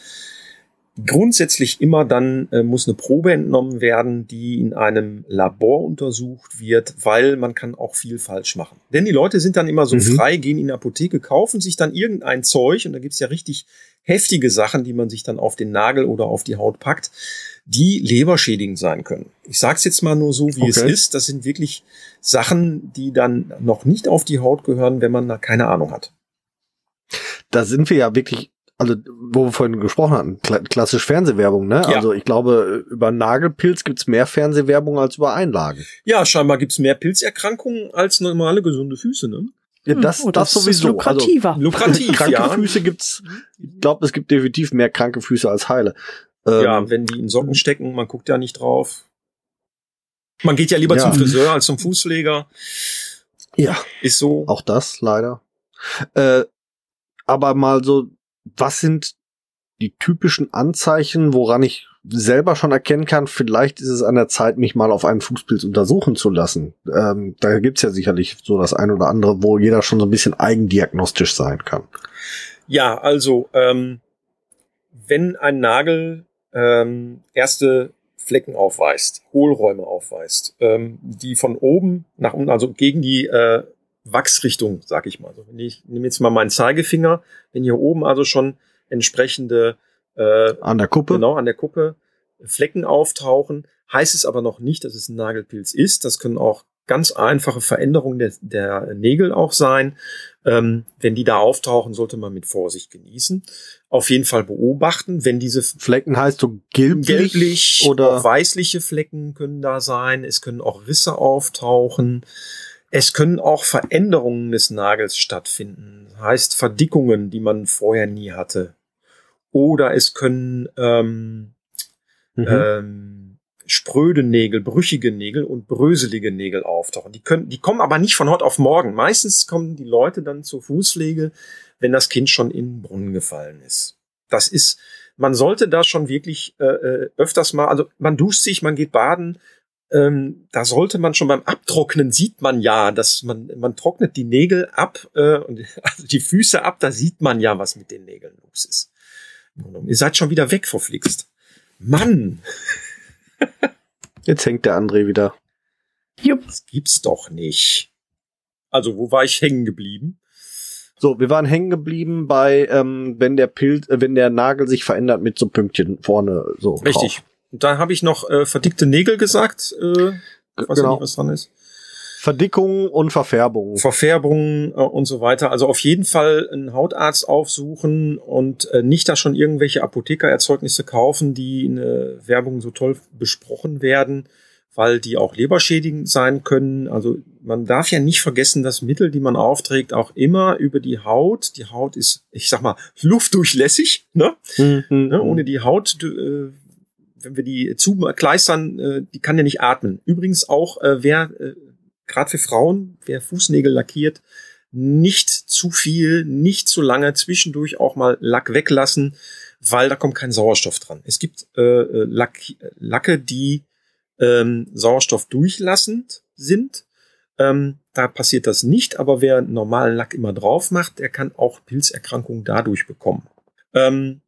Grundsätzlich immer dann äh, muss eine Probe entnommen werden, die in einem Labor untersucht wird, weil man kann auch viel falsch machen. Denn die Leute sind dann immer so Mhm. frei, gehen in die Apotheke, kaufen sich dann irgendein Zeug und da gibt's ja richtig heftige Sachen, die man sich dann auf den Nagel oder auf die Haut packt, die leberschädigend sein können. Ich sage es jetzt mal nur so, wie es Okay. ist. Das sind wirklich Sachen, die dann noch nicht auf die Haut gehören, wenn man da keine Ahnung hat. Da sind wir ja wirklich, also wo wir vorhin gesprochen hatten, kla klassisch Fernsehwerbung, ne? Ja. Also ich glaube, über Nagelpilz gibt's mehr Fernsehwerbung als über Einlagen. Ja, scheinbar gibt's mehr Pilzerkrankungen als normale gesunde Füße. Ne? Ja, das, Oh, das, ist sowieso. lukrativer. Lukrativ, also, [LAUGHS] kranke ja. Füße gibt's. Ich glaube, es gibt definitiv mehr kranke Füße als heile. Ähm, Ja, wenn die in Socken stecken, man guckt ja nicht drauf. Man geht ja lieber Ja. zum Friseur als zum Fußpfleger. ja. Ist so. Auch das, leider. Äh, aber mal so, was sind die typischen Anzeichen, woran ich selber schon erkennen kann, vielleicht ist es an der Zeit, mich mal auf einen Fußpilz untersuchen zu lassen. Ähm, da gibt's ja sicherlich so das ein oder andere, wo jeder schon so ein bisschen eigendiagnostisch sein kann. Ja, also ähm, wenn ein Nagel ähm, erste Flecken aufweist, Hohlräume aufweist, ähm, die von oben nach unten, also gegen die äh, Wachsrichtung, sag ich mal. Also wenn ich nehme jetzt mal meinen Zeigefinger, wenn hier oben also schon entsprechende äh, An der Kuppe? genau an der Kuppe Flecken auftauchen, heißt es aber noch nicht, dass es ein Nagelpilz ist. Das können auch ganz einfache Veränderungen der, der Nägel auch sein. Ähm, wenn die da auftauchen, sollte man mit Vorsicht genießen. Auf jeden Fall beobachten, wenn diese Flecken heißt so gelblich, gelblich oder weißliche Flecken können da sein. Es können auch Risse auftauchen. Es können auch Veränderungen des Nagels stattfinden. Heißt Verdickungen, die man vorher nie hatte. Oder es können ähm, Mhm. ähm, spröde Nägel, brüchige Nägel und bröselige Nägel auftauchen. Die können, die kommen aber nicht von heute auf morgen. Meistens kommen die Leute dann zur Fußpflege, wenn das Kind schon in den Brunnen gefallen ist. Das ist, man sollte da schon wirklich äh, äh, öfters mal, also man duscht sich, man geht baden. Ähm, da sollte man schon beim Abtrocknen sieht man ja, dass man man trocknet die Nägel ab äh, und [LAUGHS] also die Füße ab. Da sieht man ja, was mit den Nägeln los ist. Ihr seid schon wieder weg, verflixt. Mann, Jetzt hängt der André wieder. Jupp. das gibt's doch nicht. Also, wo war ich hängen geblieben? So, wir waren hängen geblieben bei, ähm, wenn der Pilz, äh, wenn der Nagel sich verändert mit so Pünktchen vorne so. Richtig. Drauf. Und da habe ich noch äh, verdickte Nägel gesagt. Äh, ich weiß ja Genau. nicht, was dran ist. Verdickung und Verfärbung. Verfärbungen äh, und so weiter. Also auf jeden Fall einen Hautarzt aufsuchen und äh, nicht da schon irgendwelche Apothekererzeugnisse kaufen, die in der Werbung so toll besprochen werden, weil die auch leberschädigend sein können. Also man darf ja nicht vergessen, dass Mittel, die man aufträgt, auch immer über die Haut. Die Haut ist, ich sag mal, luftdurchlässig. Ne? Mhm. Ne? Ohne die Haut, äh, wenn wir die zukleistern, äh, die kann ja nicht atmen. Übrigens auch, äh, wer, äh, gerade für Frauen, wer Fußnägel lackiert, nicht zu viel, nicht zu lange, zwischendurch auch mal Lack weglassen, weil da kommt kein Sauerstoff dran. Es gibt äh, äh, Lack, Lacke, die ähm, Sauerstoff durchlassend sind. Ähm, da passiert das nicht, aber wer normalen Lack immer drauf macht, der kann auch Pilzerkrankungen dadurch bekommen. Ähm,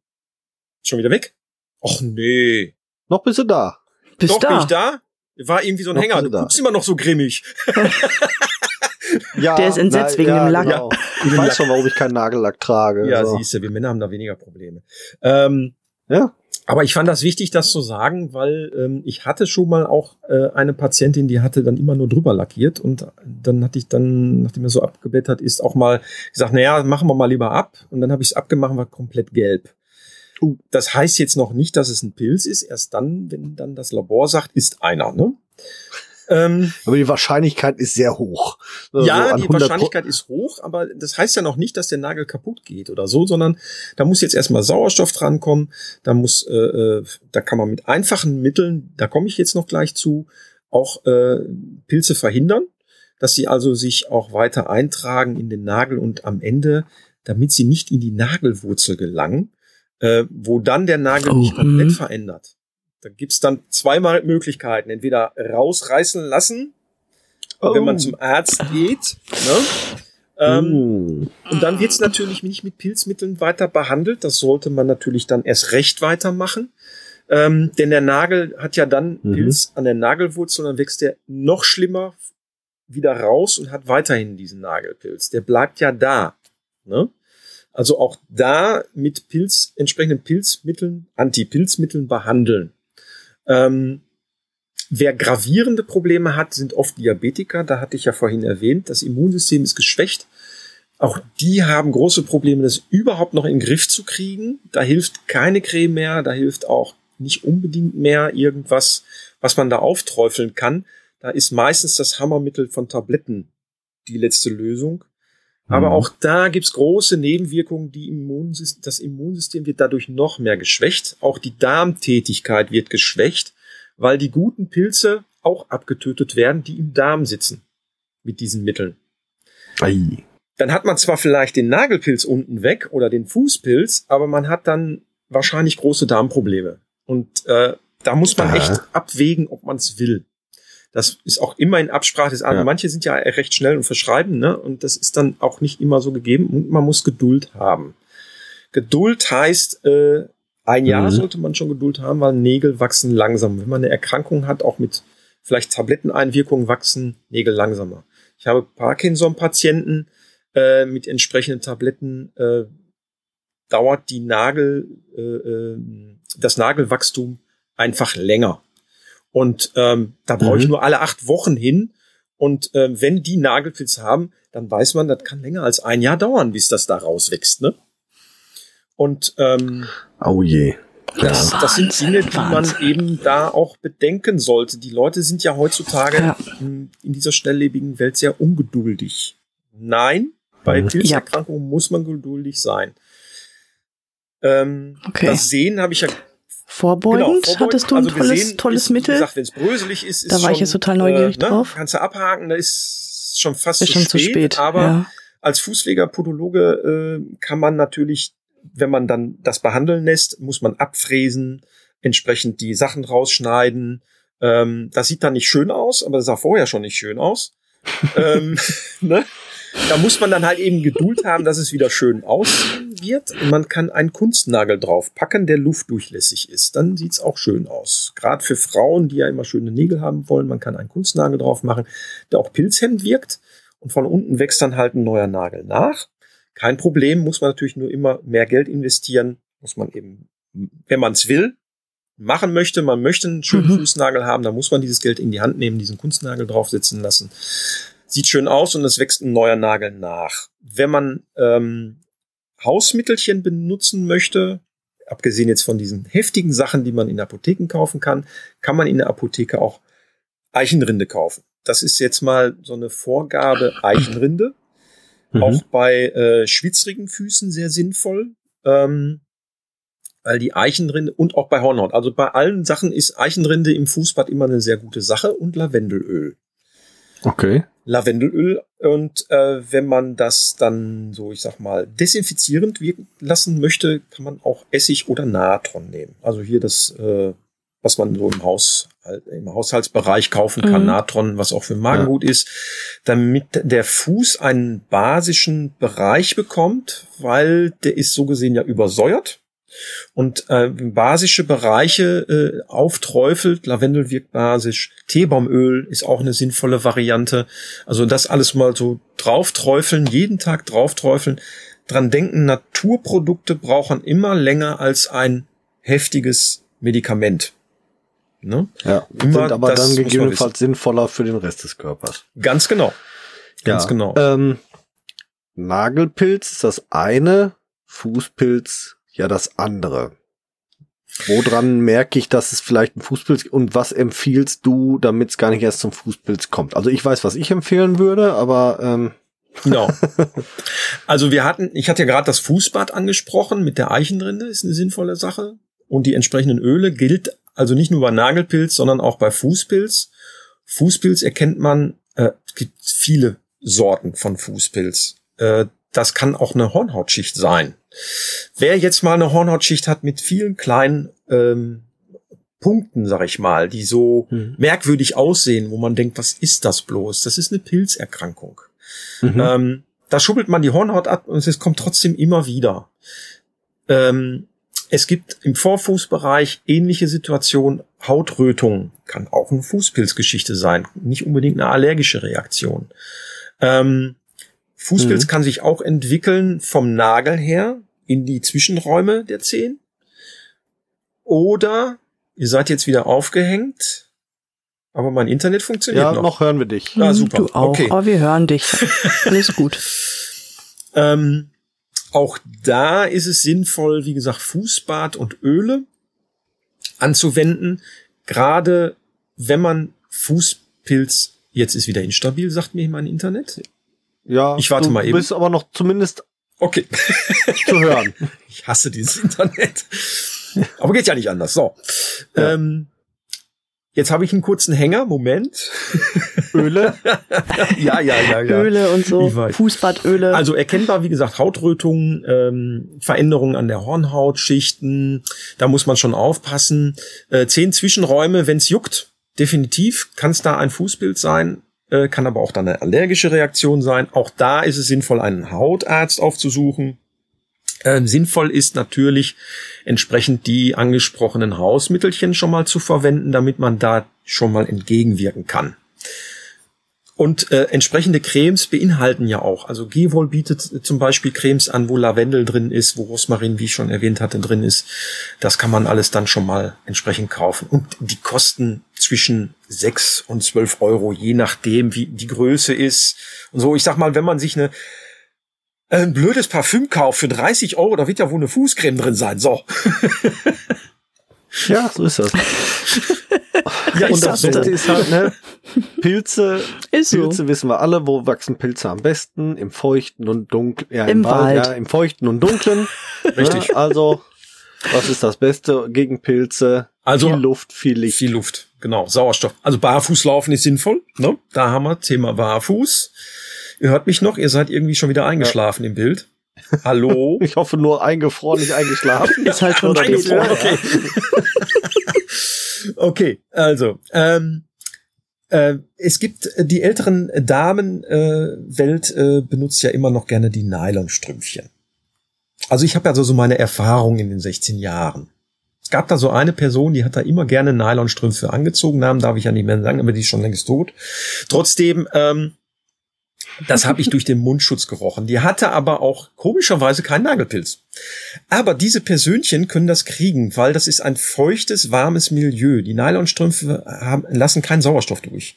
schon wieder weg? Och nee. Noch bist du da. Bist Doch, da. bin ich da? War irgendwie so ein Noch Hänger. du da. guckst immer noch so grimmig. Ja, Der ist entsetzt na, wegen ja, dem Lack. Genau. [LAUGHS] Ich weiß schon, warum ich keinen Nagellack trage. Ja, so. siehst du, wir Männer haben da weniger Probleme. Ähm, Ja. aber ich fand das wichtig, das zu sagen, weil ähm, ich hatte schon mal auch äh, eine Patientin, die hatte dann immer nur drüber lackiert und dann hatte ich dann, nachdem er so abgeblättert ist, auch mal gesagt, naja, machen wir mal lieber ab. Und dann habe ich es abgemacht, war komplett gelb. Uh. Das heißt jetzt noch nicht, dass es ein Pilz ist. Erst dann, wenn dann das Labor sagt, ist einer. Ne? [LAUGHS] Ähm, Aber die Wahrscheinlichkeit ist sehr hoch. Also ja, die 100 Pro- Wahrscheinlichkeit ist hoch, aber das heißt ja noch nicht, dass der Nagel kaputt geht oder so, sondern da muss jetzt erstmal Sauerstoff drankommen, da muss, äh, äh, da kann man mit einfachen Mitteln, da komme ich jetzt noch gleich zu, auch äh, Pilze verhindern, dass sie also sich auch weiter eintragen in den Nagel und am Ende, damit sie nicht in die Nagelwurzel gelangen, äh, wo dann der Nagel Oh, sich komplett mhm. verändert. Da gibt's dann zweimal Möglichkeiten. Entweder rausreißen lassen, oh. wenn man zum Arzt geht. Ne? Ähm, uh. Und dann wird's natürlich nicht mit Pilzmitteln weiter behandelt. Das sollte man natürlich dann erst recht weitermachen. Ähm, denn der Nagel hat ja dann mhm. Pilz an der Nagelwurzel und dann wächst der noch schlimmer wieder raus und hat weiterhin diesen Nagelpilz. Der bleibt ja da. Ne? Also auch da mit Pilz, entsprechenden Pilzmitteln, Antipilzmitteln behandeln. Ähm, wer gravierende Probleme hat, sind oft Diabetiker. Da hatte ich ja vorhin erwähnt, das Immunsystem ist geschwächt. Auch die haben große Probleme, das überhaupt noch in den Griff zu kriegen. Da hilft keine Creme mehr, da hilft auch nicht unbedingt mehr irgendwas, was man da aufträufeln kann. Da ist meistens das Hammermittel von Tabletten die letzte Lösung. Aber mhm. auch da gibt's große Nebenwirkungen. Die Immunsystem, das Immunsystem wird dadurch noch mehr geschwächt. Auch die Darmtätigkeit wird geschwächt, weil die guten Pilze auch abgetötet werden, die im Darm sitzen mit diesen Mitteln. Ei. Dann hat man zwar vielleicht den Nagelpilz unten weg oder den Fußpilz, aber man hat dann wahrscheinlich große Darmprobleme. Und äh, da muss man echt abwägen, ob man es will. Das ist auch immer in Absprache des anderen. Ja. Manche sind ja recht schnell und verschreiben, ne? Und das ist dann auch nicht immer so gegeben. Und man muss Geduld haben. Geduld heißt, äh, ein Jahr mhm. sollte man schon Geduld haben, weil Nägel wachsen langsam. Wenn man eine Erkrankung hat, auch mit vielleicht Tabletteneinwirkungen, wachsen Nägel langsamer. Ich habe Parkinson-Patienten äh, mit entsprechenden Tabletten. Äh, dauert die Nagel, äh, äh, das Nagelwachstum einfach länger. Und ähm, da brauche mhm. ich nur alle acht Wochen hin. Und äh, wenn die Nagelpilz haben, dann weiß man, das kann länger als ein Jahr dauern, bis das da rauswächst. Ne? Und ähm, oh je. Ja. Das, das sind Dinge, die man eben da auch bedenken sollte. Die Leute sind ja heutzutage ja. In, in, dieser schnelllebigen Welt sehr ungeduldig. Nein, bei mhm. Pilzerkrankungen ja. muss man geduldig sein. Ähm, okay. Das Sehen habe ich ja Vorbeugend, genau, vorbeugend hattest du ein also tolles, sehen, tolles ist, Mittel. Gesagt, wenn es bröselig ist, ist da war schon, ich jetzt total neugierig äh, ne? drauf. Kannst du abhaken, da ist schon fast ist zu, schon spät, zu spät. Aber ja. als Fußpfleger, Podologe äh, kann man natürlich, wenn man dann das behandeln lässt, muss man abfräsen, entsprechend die Sachen rausschneiden. Ähm, das sieht dann nicht schön aus, aber das sah vorher schon nicht schön aus. [LAUGHS] ähm, [LAUGHS] ne? Da muss man dann halt eben Geduld haben, dass es wieder schön aussehen wird. Und man kann einen Kunstnagel draufpacken, der luftdurchlässig ist. Dann sieht's auch schön aus. Gerade für Frauen, die ja immer schöne Nägel haben wollen, man kann einen Kunstnagel drauf machen, der auch pilzhemmend wirkt. Und von unten wächst dann halt ein neuer Nagel nach. Kein Problem, muss man natürlich nur immer mehr Geld investieren. Muss man eben, wenn man es will, machen möchte, man möchte einen schönen mhm. Fußnagel haben, dann muss man dieses Geld in die Hand nehmen, diesen Kunstnagel draufsetzen lassen sieht schön aus und es wächst ein neuer Nagel nach. Wenn man ähm, Hausmittelchen benutzen möchte, abgesehen jetzt von diesen heftigen Sachen, die man in Apotheken kaufen kann, kann man in der Apotheke auch Eichenrinde kaufen. Das ist jetzt mal so eine Vorgabe Eichenrinde. Mhm. Auch bei äh, schwitzrigen Füßen sehr sinnvoll. Ähm, weil die Eichenrinde und auch bei Hornhaut. Also bei allen Sachen ist Eichenrinde im Fußbad immer eine sehr gute Sache und Lavendelöl. Okay. Lavendelöl und äh, wenn man das dann so, ich sag mal, desinfizierend wirken lassen möchte, kann man auch Essig oder Natron nehmen. Also hier das, äh, was man so im Haus im Haushaltsbereich kaufen kann, mhm. Natron, was auch für Magengut ja. ist, damit der Fuß einen basischen Bereich bekommt, weil der ist so gesehen ja übersäuert und äh, basische Bereiche äh, aufträufelt. Lavendel wirkt basisch. Teebaumöl ist auch eine sinnvolle Variante. Also das alles mal so draufträufeln, jeden Tag draufträufeln. Dran denken, Naturprodukte brauchen immer länger als ein heftiges Medikament. Ne? Ja, immer sind aber dann gegebenenfalls sinnvoller für den Rest des Körpers. Ganz genau. Ganz ja, genau. Ähm, Nagelpilz ist das eine, Fußpilz ja das andere. Woran merke ich, dass es vielleicht ein Fußpilz und was empfiehlst du, damit es gar nicht erst zum Fußpilz kommt? Also ich weiß, was ich empfehlen würde, aber ähm Genau. [LAUGHS] Also wir hatten, ich hatte ja gerade das Fußbad angesprochen mit der Eichenrinde, ist eine sinnvolle Sache. Und die entsprechenden Öle gilt also nicht nur bei Nagelpilz, sondern auch bei Fußpilz. Fußpilz erkennt man, äh, es gibt viele Sorten von Fußpilz. Äh, das kann auch eine Hornhautschicht sein. Wer jetzt mal eine Hornhautschicht hat mit vielen kleinen ähm, Punkten, sag ich mal, die so mhm. merkwürdig aussehen, wo man denkt, was ist das bloß? Das ist eine Pilzerkrankung. Mhm. Ähm, da schubbelt man die Hornhaut ab und es kommt trotzdem immer wieder. Ähm, es gibt im Vorfußbereich ähnliche Situationen. Hautrötung kann auch eine Fußpilzgeschichte sein, nicht unbedingt eine allergische Reaktion. Ähm, Fußpilz mhm. kann sich auch entwickeln vom Nagel her in die Zwischenräume der Zehen. Oder ihr seid jetzt wieder aufgehängt, aber mein Internet funktioniert ja, noch. noch hören wir dich. Ah, super. Du auch, okay. aber wir hören dich. [LAUGHS] Alles gut. ähm, auch da ist es sinnvoll, wie gesagt, Fußbad und Öle anzuwenden. Gerade wenn man Fußpilz, jetzt ist wieder instabil, sagt mir mein Internet. Ja, ich warte du mal eben. Du bist aber noch zumindest okay. zu hören. [LAUGHS] Ich hasse dieses Internet. Aber geht ja nicht anders. So. Ja. Ähm, Jetzt habe ich einen kurzen Hänger. Moment. Öle. [LAUGHS] ja, ja, ja, ja. Öle und so. Fußbadöle. Also erkennbar, wie gesagt, Hautrötungen, ähm, Veränderungen an der Hornhautschichten. Da muss man schon aufpassen. Äh, zehn Zwischenräume, wenn's juckt. Definitiv kann es da ein Fußbild sein. Äh, kann aber auch dann eine allergische Reaktion sein. Auch da ist es sinnvoll, einen Hautarzt aufzusuchen. Äh, sinnvoll ist natürlich entsprechend die angesprochenen Hausmittelchen schon mal zu verwenden, damit man da schon mal entgegenwirken kann. Und äh, entsprechende Cremes beinhalten ja auch. Also Gevol bietet zum Beispiel Cremes an, wo Lavendel drin ist, wo Rosmarin, wie ich schon erwähnt hatte, drin ist. Das kann man alles dann schon mal entsprechend kaufen. Und die kosten zwischen sechs und zwölf Euro, je nachdem, wie die Größe ist. Und so, ich sag mal, wenn man sich eine ein blödes Parfüm kauft für 30 Euro, da wird ja wohl eine Fußcreme drin sein. So. [LAUGHS] Ja, so ist das. [LAUGHS] ja, und das Beste ist halt, ne, [LAUGHS] Pilze, ist Pilze so. wissen wir alle, wo wachsen Pilze am besten? Im feuchten und dunklen, ja, im, im Wald, Wald, ja, im feuchten und dunklen. [LAUGHS] Richtig. Ja, also, was ist das Beste gegen Pilze? Also, viel Luft, viel Licht. Viel Luft, genau, Sauerstoff. Also Barfußlaufen ist sinnvoll, ne? Da haben wir Thema Barfuß. Ihr hört mich noch, ihr seid irgendwie schon wieder eingeschlafen ja. im Bild. Hallo? [LAUGHS] Ich hoffe nur eingefroren, nicht eingeschlafen. ist halt schon eingefroren. Okay. [LAUGHS] okay, also ähm, äh, es gibt äh, die älteren Damenwelt äh, äh, benutzt ja immer noch gerne die Nylonstrümpfchen. Also ich habe ja so, so meine Erfahrung in den 16 Jahren. Es gab da so eine Person, die hat da immer gerne Nylonstrümpfe angezogen. Namen darf ich ja nicht mehr sagen, aber die ist schon längst tot. Trotzdem ähm, das habe ich durch den Mundschutz gerochen. Die hatte aber auch komischerweise keinen Nagelpilz. Aber diese Persönchen können das kriegen, weil das ist ein feuchtes, warmes Milieu. Die Nylonstrümpfe haben, lassen keinen Sauerstoff durch.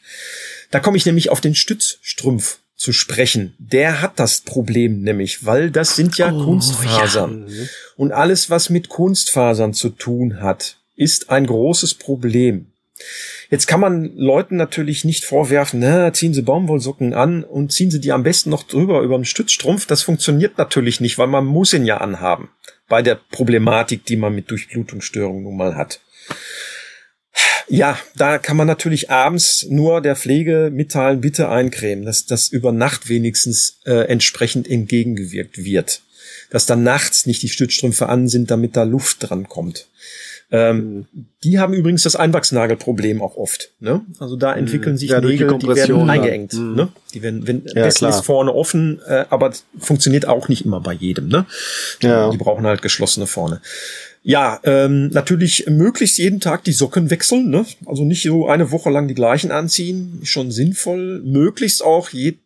Da komme ich nämlich auf den Stützstrumpf zu sprechen. Der hat das Problem nämlich, weil das sind ja oh, Kunstfasern. Ja. Und alles, was mit Kunstfasern zu tun hat, ist ein großes Problem. Jetzt kann man Leuten natürlich nicht vorwerfen, na, ziehen sie Baumwollsocken an und ziehen sie die am besten noch drüber über den Stützstrumpf. Das funktioniert natürlich nicht, weil man muss ihn ja anhaben. Bei der Problematik, die man mit Durchblutungsstörungen nun mal hat. Ja, da kann man natürlich abends nur der Pflege mitteilen, bitte eincremen, dass das über Nacht wenigstens äh, entsprechend entgegengewirkt wird. Dass dann nachts nicht die Stützstrümpfe an sind, damit da Luft dran kommt. Ähm, die haben übrigens das Einwachsnagelproblem auch oft. Ne? Also da entwickeln sich ja, Nägel, die, die werden eingeengt. Mhm. Ne? Die werden, wenn ja, Dessen ist vorne offen, äh, aber funktioniert auch nicht immer bei jedem. Ne? Die, ja. die brauchen halt geschlossene vorne. Ja, ähm, natürlich möglichst jeden Tag die Socken wechseln, ne? Also nicht so eine Woche lang die gleichen anziehen, schon sinnvoll. Möglichst auch je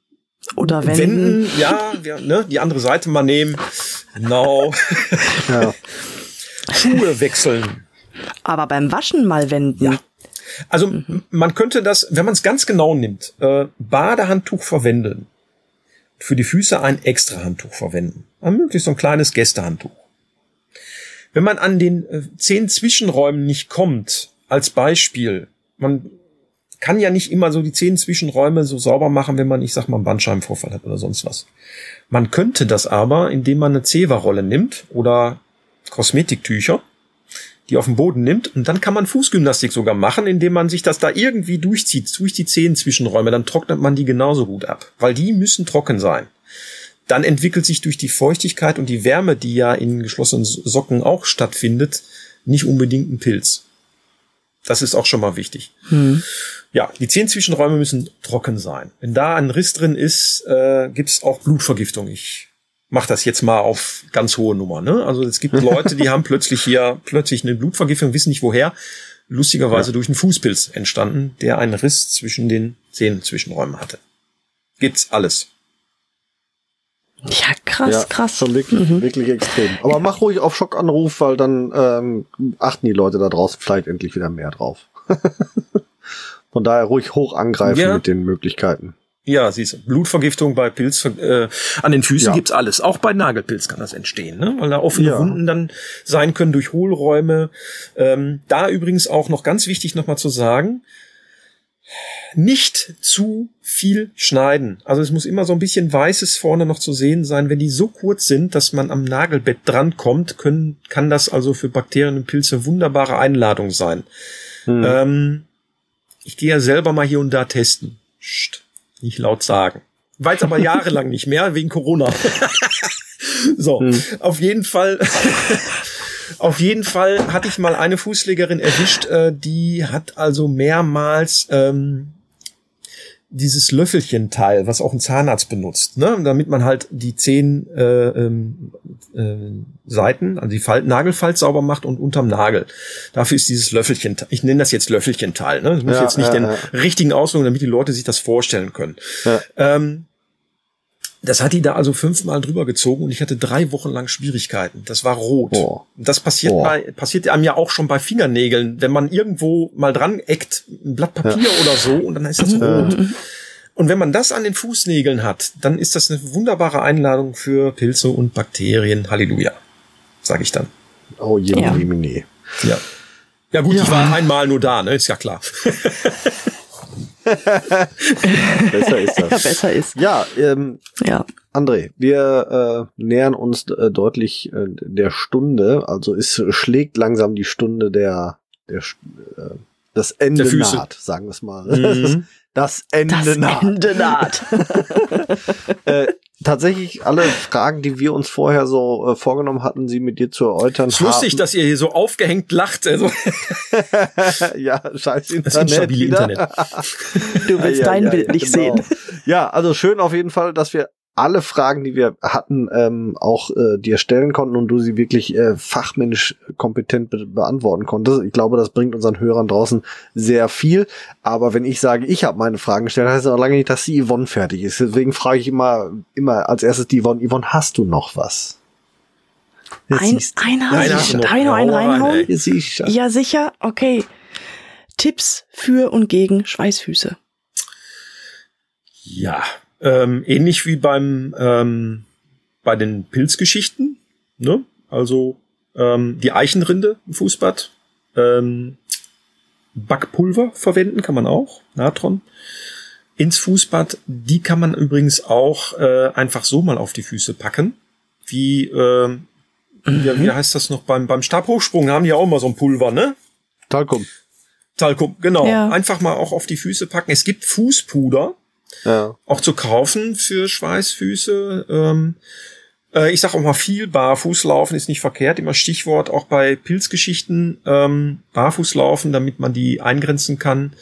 oder wenden. wenden ja, wir, ne? die andere Seite mal nehmen. Genau. ja. [LAUGHS] Schuhe wechseln. Aber beim Waschen mal wenden. Ja. Also mhm. man könnte das, wenn man es ganz genau nimmt, äh, Badehandtuch verwenden. Für die Füße ein extra Handtuch verwenden. Möglichst so ein kleines Gästehandtuch. Wenn man an den äh, zehn Zwischenräumen nicht kommt, als Beispiel, man kann ja nicht immer so die zehn Zwischenräume so sauber machen, wenn man, ich sag mal, einen Bandscheibenvorfall hat oder sonst was. Man könnte das aber, indem man eine Zewa-Rolle nimmt oder Kosmetiktücher die auf den Boden nimmt und dann kann man Fußgymnastik sogar machen, indem man sich das da irgendwie durchzieht, durch die Zehenzwischenräume, dann trocknet man die genauso gut ab, weil die müssen trocken sein. Dann entwickelt sich durch die Feuchtigkeit und die Wärme, die ja in geschlossenen Socken auch stattfindet, nicht unbedingt ein Pilz. Das ist auch schon mal wichtig. Hm. Ja, die Zehenzwischenräume müssen trocken sein. Wenn da ein Riss drin ist, äh, gibt's auch Blutvergiftung. Ich mach das jetzt mal auf ganz hohe Nummer. Ne? Also es gibt [LAUGHS] Leute, die haben plötzlich hier plötzlich eine Blutvergiftung, wissen nicht woher. Lustigerweise ja. durch einen Fußpilz entstanden, der einen Riss zwischen den Zehenzwischenräumen hatte. Gibt's alles. Ja, krass, ja, krass. Schon wirklich, mhm. wirklich extrem. Aber mach ruhig auf Schockanruf, weil dann ähm, achten die Leute da draußen vielleicht endlich wieder mehr drauf. [LAUGHS] Von daher ruhig hoch angreifen ja. mit den Möglichkeiten. Ja, siehst du, Blutvergiftung bei Pilz, äh, an den Füßen ja. gibt's alles. Auch bei Nagelpilz kann das entstehen, ne? weil da offene ja. Wunden dann sein können durch Hohlräume. Ähm, da übrigens auch noch ganz wichtig nochmal zu sagen, nicht zu viel schneiden. Also es muss immer so ein bisschen weißes vorne noch zu sehen sein. Wenn die so kurz sind, dass man am Nagelbett drankommt, können, kann das also für Bakterien und Pilze wunderbare Einladung sein. Hm. Ähm, ich gehe ja selber mal hier und da testen. Psst nicht laut sagen. Weiß aber jahrelang nicht mehr, wegen Corona. [LAUGHS] so, hm. auf jeden Fall. [LAUGHS] Auf jeden Fall hatte ich mal eine Fußlegerin erwischt, äh, die hat also mehrmals ähm, dieses Löffelchen-Teil, was auch ein Zahnarzt benutzt, ne? damit man halt die zehn äh, ähm, äh, Seiten, also die Falt, Nagelfalt sauber macht und unterm Nagel. Dafür ist dieses Löffelchen, ich nenne das jetzt Löffelchen-Teil. Ne? Ich muss ja, jetzt nicht ja, den ja. richtigen Ausdruck, damit die Leute sich das vorstellen können. Ähm, das hat die da also fünfmal drüber gezogen und ich hatte drei Wochen lang Schwierigkeiten. Das war rot. Oh. Das passiert bei, passiert einem ja auch schon bei Fingernägeln, wenn man irgendwo mal dran eckt, ein Blatt Papier ja. oder so und dann ist das rot. Und wenn man das an den Fußnägeln hat, dann ist das eine wunderbare Einladung für Pilze und Bakterien. Halleluja, sage ich dann. Oh je, ja. je, ja. Ja gut, ja. ich war einmal nur da, ne? Ist ja klar. [LAUGHS] [LAUGHS] besser ist das. Ja, besser ist. Ja, ähm, ja. André, wir äh, nähern uns äh, deutlich äh, der Stunde. Also es schlägt langsam die Stunde der, der äh, das Ende naht, sagen wir es mal. Mhm. [LAUGHS] Das Ende das naht. Ende naht. [LAUGHS] äh, tatsächlich alle Fragen, die wir uns vorher so äh, vorgenommen hatten, sie mit dir zu erläutern. Es ist lustig, dass ihr hier so aufgehängt lacht. Also. [LAUGHS] ja, scheiß Internet. Das ist stabile Internet. du willst ja, dein ja, Bild ja, nicht genau. sehen. Ja, also schön auf jeden Fall, dass wir alle Fragen, die wir hatten, ähm, auch äh, dir stellen konnten und du sie wirklich äh, fachmännisch kompetent be beantworten konntest. Ich glaube, das bringt unseren Hörern draußen sehr viel. Aber wenn ich sage, ich habe meine Fragen gestellt, heißt das auch lange nicht, dass die Yvonne fertig ist. Deswegen frage ich immer, immer als erstes die Yvonne, Yvonne, hast du noch was? ein, ein, ein, ein reinhauen? Ja, sicher. Okay. Tipps für und gegen Schweißfüße. Ja, ähm, ähnlich wie beim ähm, bei den Pilzgeschichten. Ne? Also ähm, die Eichenrinde im Fußbad. Ähm, Backpulver verwenden kann man auch, Natron. Ins Fußbad, die kann man übrigens auch äh, einfach so mal auf die Füße packen. Wie, äh, mhm. wie, wie heißt das noch beim, beim Stabhochsprung haben die auch immer so ein Pulver, ne? Talkum. Talkum, genau. Ja. Einfach mal auch auf die Füße packen. Es gibt Fußpuder, ja. auch zu kaufen für Schweißfüße. Ähm, äh, ich sage auch mal viel, Barfußlaufen ist nicht verkehrt. Immer Stichwort auch bei Pilzgeschichten, ähm, Barfußlaufen, damit man die eingrenzen kann.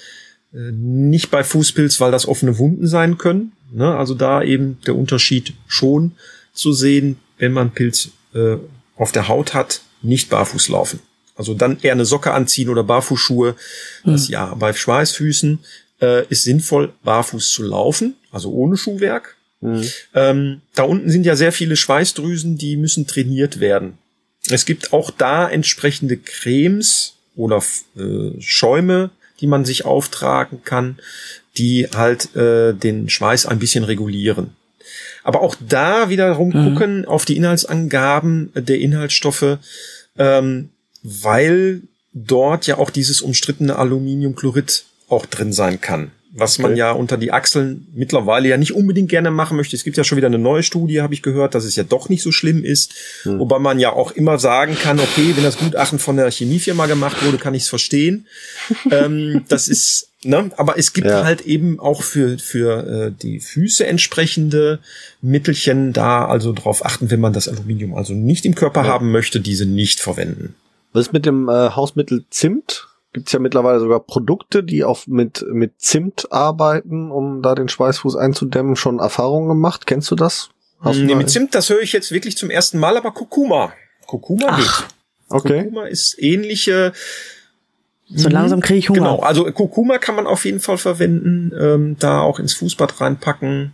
Äh, nicht bei Fußpilz, weil das offene Wunden sein können. Ne? Also da eben der Unterschied schon zu sehen, wenn man Pilz äh, auf der Haut hat, nicht barfuß laufen. Also dann eher eine Socke anziehen oder Barfußschuhe. Das hm. ja bei Schweißfüßen äh, ist sinnvoll, barfuß zu laufen, also ohne Schuhwerk. Mhm. Ähm, da unten sind ja sehr viele Schweißdrüsen, die müssen trainiert werden. Es gibt auch da entsprechende Cremes oder äh, Schäume, die man sich auftragen kann, die halt äh, den Schweiß ein bisschen regulieren. Aber auch da wiederum mhm. gucken auf die Inhaltsangaben der Inhaltsstoffe, ähm, weil dort ja auch dieses umstrittene Aluminiumchlorid auch drin sein kann. Was man okay. ja unter die Achseln mittlerweile ja nicht unbedingt gerne machen möchte. Es gibt ja schon wieder eine neue Studie, habe ich gehört, dass es ja doch nicht so schlimm ist. Hm. Wobei man ja auch immer sagen kann, okay, wenn das Gutachten von der Chemiefirma gemacht wurde, kann ich es verstehen. [LAUGHS] ähm, das ist, ne, aber es gibt ja. halt eben auch für, für äh, die Füße entsprechende Mittelchen da, also darauf achten, wenn man das Aluminium also nicht im Körper ja. haben möchte, diese nicht verwenden. Was ist mit dem äh, Hausmittel Zimt? Gibt's ja mittlerweile sogar Produkte, die auf mit, mit Zimt arbeiten, um da den Schweißfuß einzudämmen. Schon Erfahrungen gemacht? Kennst du das? Hast Nee, mit Zimt, das höre ich jetzt wirklich zum ersten Mal, aber Kurkuma. Kurkuma Ach, geht. Okay. Kurkuma ist ähnliche. So langsam kriege ich Hunger. Genau, also Kurkuma kann man auf jeden Fall verwenden, ähm, da auch ins Fußbad reinpacken.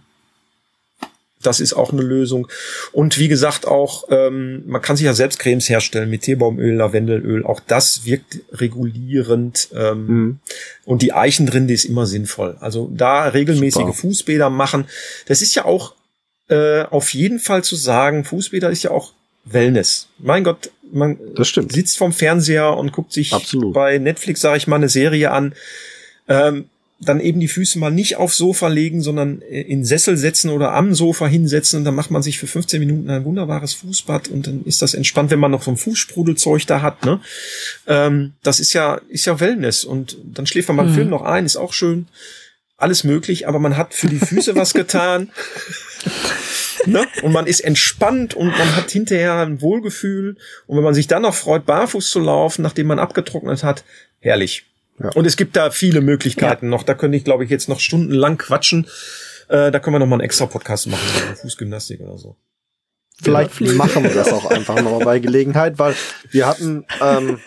Das ist auch eine Lösung. Und wie gesagt, auch, ähm, man kann sich ja selbst Cremes herstellen mit Teebaumöl, Lavendelöl. Auch das wirkt regulierend. Ähm, Mhm. Und die Eichenrinde ist immer sinnvoll. Also da regelmäßige Super. Fußbäder machen. Das ist ja auch äh, auf jeden Fall zu sagen, Fußbäder ist ja auch Wellness. Mein Gott, man sitzt vorm Fernseher und guckt sich Absolut. bei Netflix, sage ich mal, eine Serie an. Ähm, dann eben die Füße mal nicht aufs Sofa legen, sondern in Sessel setzen oder am Sofa hinsetzen und dann macht man sich für 15 Minuten ein wunderbares Fußbad und dann ist das entspannt, wenn man noch so ein Fußsprudelzeug da hat. Ne? Ähm, das ist ja ist ja Wellness und dann schläft man beim Mhm. Film noch ein, ist auch schön. Alles möglich, aber man hat für die Füße was getan. [LAUGHS] Ne? Und man ist entspannt und man hat hinterher ein Wohlgefühl. Und wenn man sich dann noch freut, barfuß zu laufen, nachdem man abgetrocknet hat, herrlich. Ja. Und es gibt da viele Möglichkeiten noch. Da könnte ich, glaube ich, jetzt noch stundenlang quatschen. Äh, da können wir noch mal einen extra Podcast machen, über Fußgymnastik oder so. Vielleicht machen wir das auch [LAUGHS] einfach nochmal bei Gelegenheit, weil wir hatten, ähm,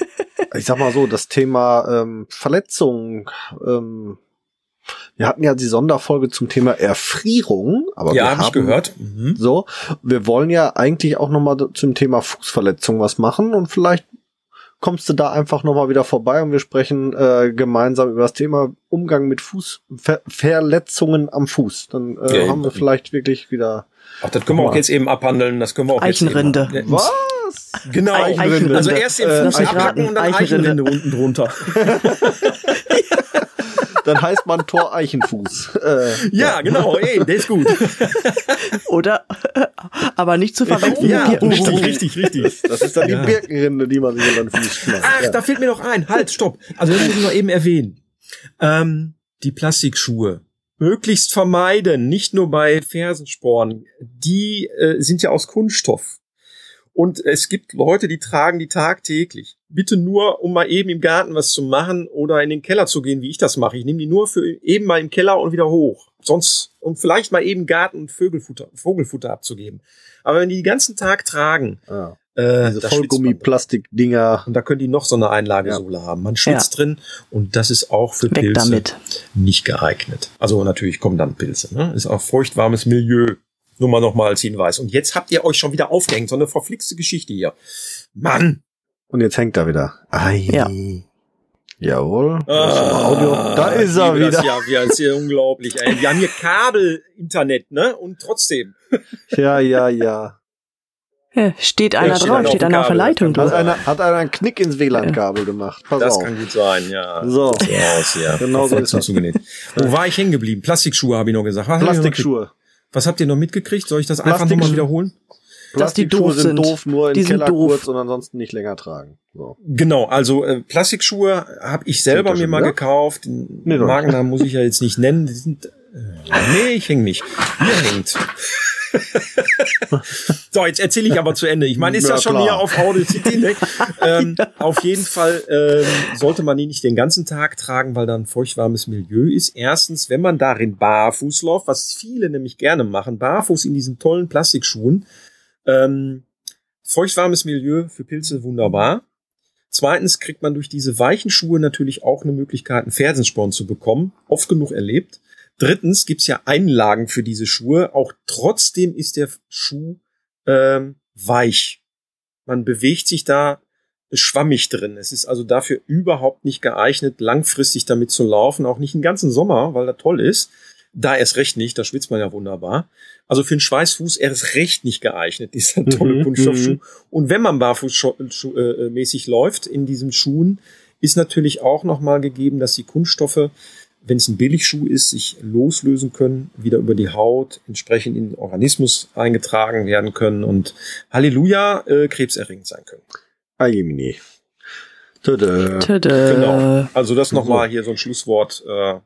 ich sag mal so, das Thema ähm, Verletzung. Ähm, wir hatten ja die Sonderfolge zum Thema Erfrierung, aber wir ja, habe ich haben gehört. Mhm. So, wir wollen ja eigentlich auch nochmal zum Thema Fußverletzung was machen und vielleicht kommst du da einfach nochmal wieder vorbei und wir sprechen äh, gemeinsam über das Thema Umgang mit Fußverletzungen am Fuß. Dann äh, Ja, haben wir vielleicht wirklich wieder Ach, das können wir auch jetzt eben abhandeln. Das können wir auch Eichenrinde. Jetzt eben, was? Genau. Eichenrinde. Also erst den Äh, Fuß Eichenrinde. abhacken und dann Eichenrinde. Eichenrinde unten drunter. [LAUGHS] [LAUGHS] Dann heißt man Tor Eichenfuß. [LAUGHS] Äh, Ja, genau. Ey, der ist gut. [LAUGHS] Oder, [LAUGHS] aber nicht zu verwechseln Ja, mit Birkenstock. richtig, richtig, richtig. das ist dann Ja. die Birkenrinde, die man sich unter den Fuß schnappt. Ach, ja. da fällt mir noch ein. Halt, stopp. Also das muss ich noch eben erwähnen. Ähm, die Plastikschuhe. Möglichst vermeiden, nicht nur bei Fersensporen. Die äh, sind ja aus Kunststoff. Und es gibt Leute, die tragen die tagtäglich. Bitte nur, um mal eben im Garten was zu machen oder in den Keller zu gehen, wie ich das mache. Ich nehme die nur für eben mal im Keller und wieder hoch. Sonst, um vielleicht mal eben Garten und Vögelfutter, Vogelfutter abzugeben. Aber wenn die den ganzen Tag tragen, Ja. äh, Diese. Vollgummi-Plastik-Dinger. Und da können die noch so eine Einlagesohle haben. Man schwitzt drin und das ist auch für Weg Pilze damit. nicht geeignet. Also natürlich kommen dann Pilze. Ne? Ist auch feuchtwarmes Milieu. Nur mal noch mal als Hinweis. Und jetzt habt ihr euch schon wieder aufgehängt. So eine verflixte Geschichte hier. Mann! Und jetzt hängt er wieder. Ei. Ja. Jawohl. Audio. Da ist er Ah, liebe wieder. Das ja, wir, das ist ja unglaublich. Ey. Wir haben hier Kabel-Internet, ne? Und trotzdem. Ja, ja, ja. Ja, steht einer steht drauf, einer steht einer auf der. Leitung Hat drauf. einer, hat einer einen Knick ins WLAN-Kabel gemacht. Pass Das auf. kann gut sein, ja. So. So aus, ja. Genau so ist das. zugenäht. Wo war ich hängen geblieben? Plastikschuhe habe ich noch gesagt. Was? Plastikschuhe. Was habt ihr noch mitgekriegt? Soll ich das einfach nochmal wiederholen? Dass die Plastikschuhe doof sind sind. doof, nur in Die Keller doof. kurz und ansonsten nicht länger tragen. So. Genau, also äh, Plastikschuhe habe ich selber mir mal wieder? gekauft. Den Nee, doch. Markennamen muss ich ja jetzt nicht nennen. Die sind, äh, nee, ich häng nicht. Ihr hängt. [LAUGHS] so, jetzt erzähle ich aber zu Ende. Ich meine, ist ja, Ja, schon klar. hier auf Audacity. Ne? [LAUGHS] ähm, Auf jeden Fall ähm, sollte man die nicht den ganzen Tag tragen, weil da ein feuchtwarmes Milieu ist. Erstens, wenn man darin barfuß läuft, was viele nämlich gerne machen, barfuß in diesen tollen Plastikschuhen. Ähm, feuchtwarmes Milieu für Pilze wunderbar. Zweitens kriegt man durch diese weichen Schuhe natürlich auch eine Möglichkeit, einen Fersensporn zu bekommen. Oft genug erlebt. Drittens gibt's ja Einlagen für diese Schuhe. Auch trotzdem ist der Schuh ähm, weich. Man bewegt sich da schwammig drin. Es ist also dafür überhaupt nicht geeignet, langfristig damit zu laufen. Auch nicht den ganzen Sommer, weil er toll ist. Da erst recht nicht, da schwitzt man ja wunderbar. Also für einen Schweißfuß erst recht nicht geeignet, dieser tolle Mhm, Kunststoffschuh. mhm. Und wenn man barfußmäßig läuft in diesen Schuhen, ist natürlich auch nochmal gegeben, dass die Kunststoffe, wenn es ein Billigschuh ist, sich loslösen können, wieder über die Haut, entsprechend in den Organismus eingetragen werden können und Halleluja, äh, krebserregend sein können. Ajemini. Tada. Tada. Genau. Also das nochmal hier so ein Schlusswort. Äh,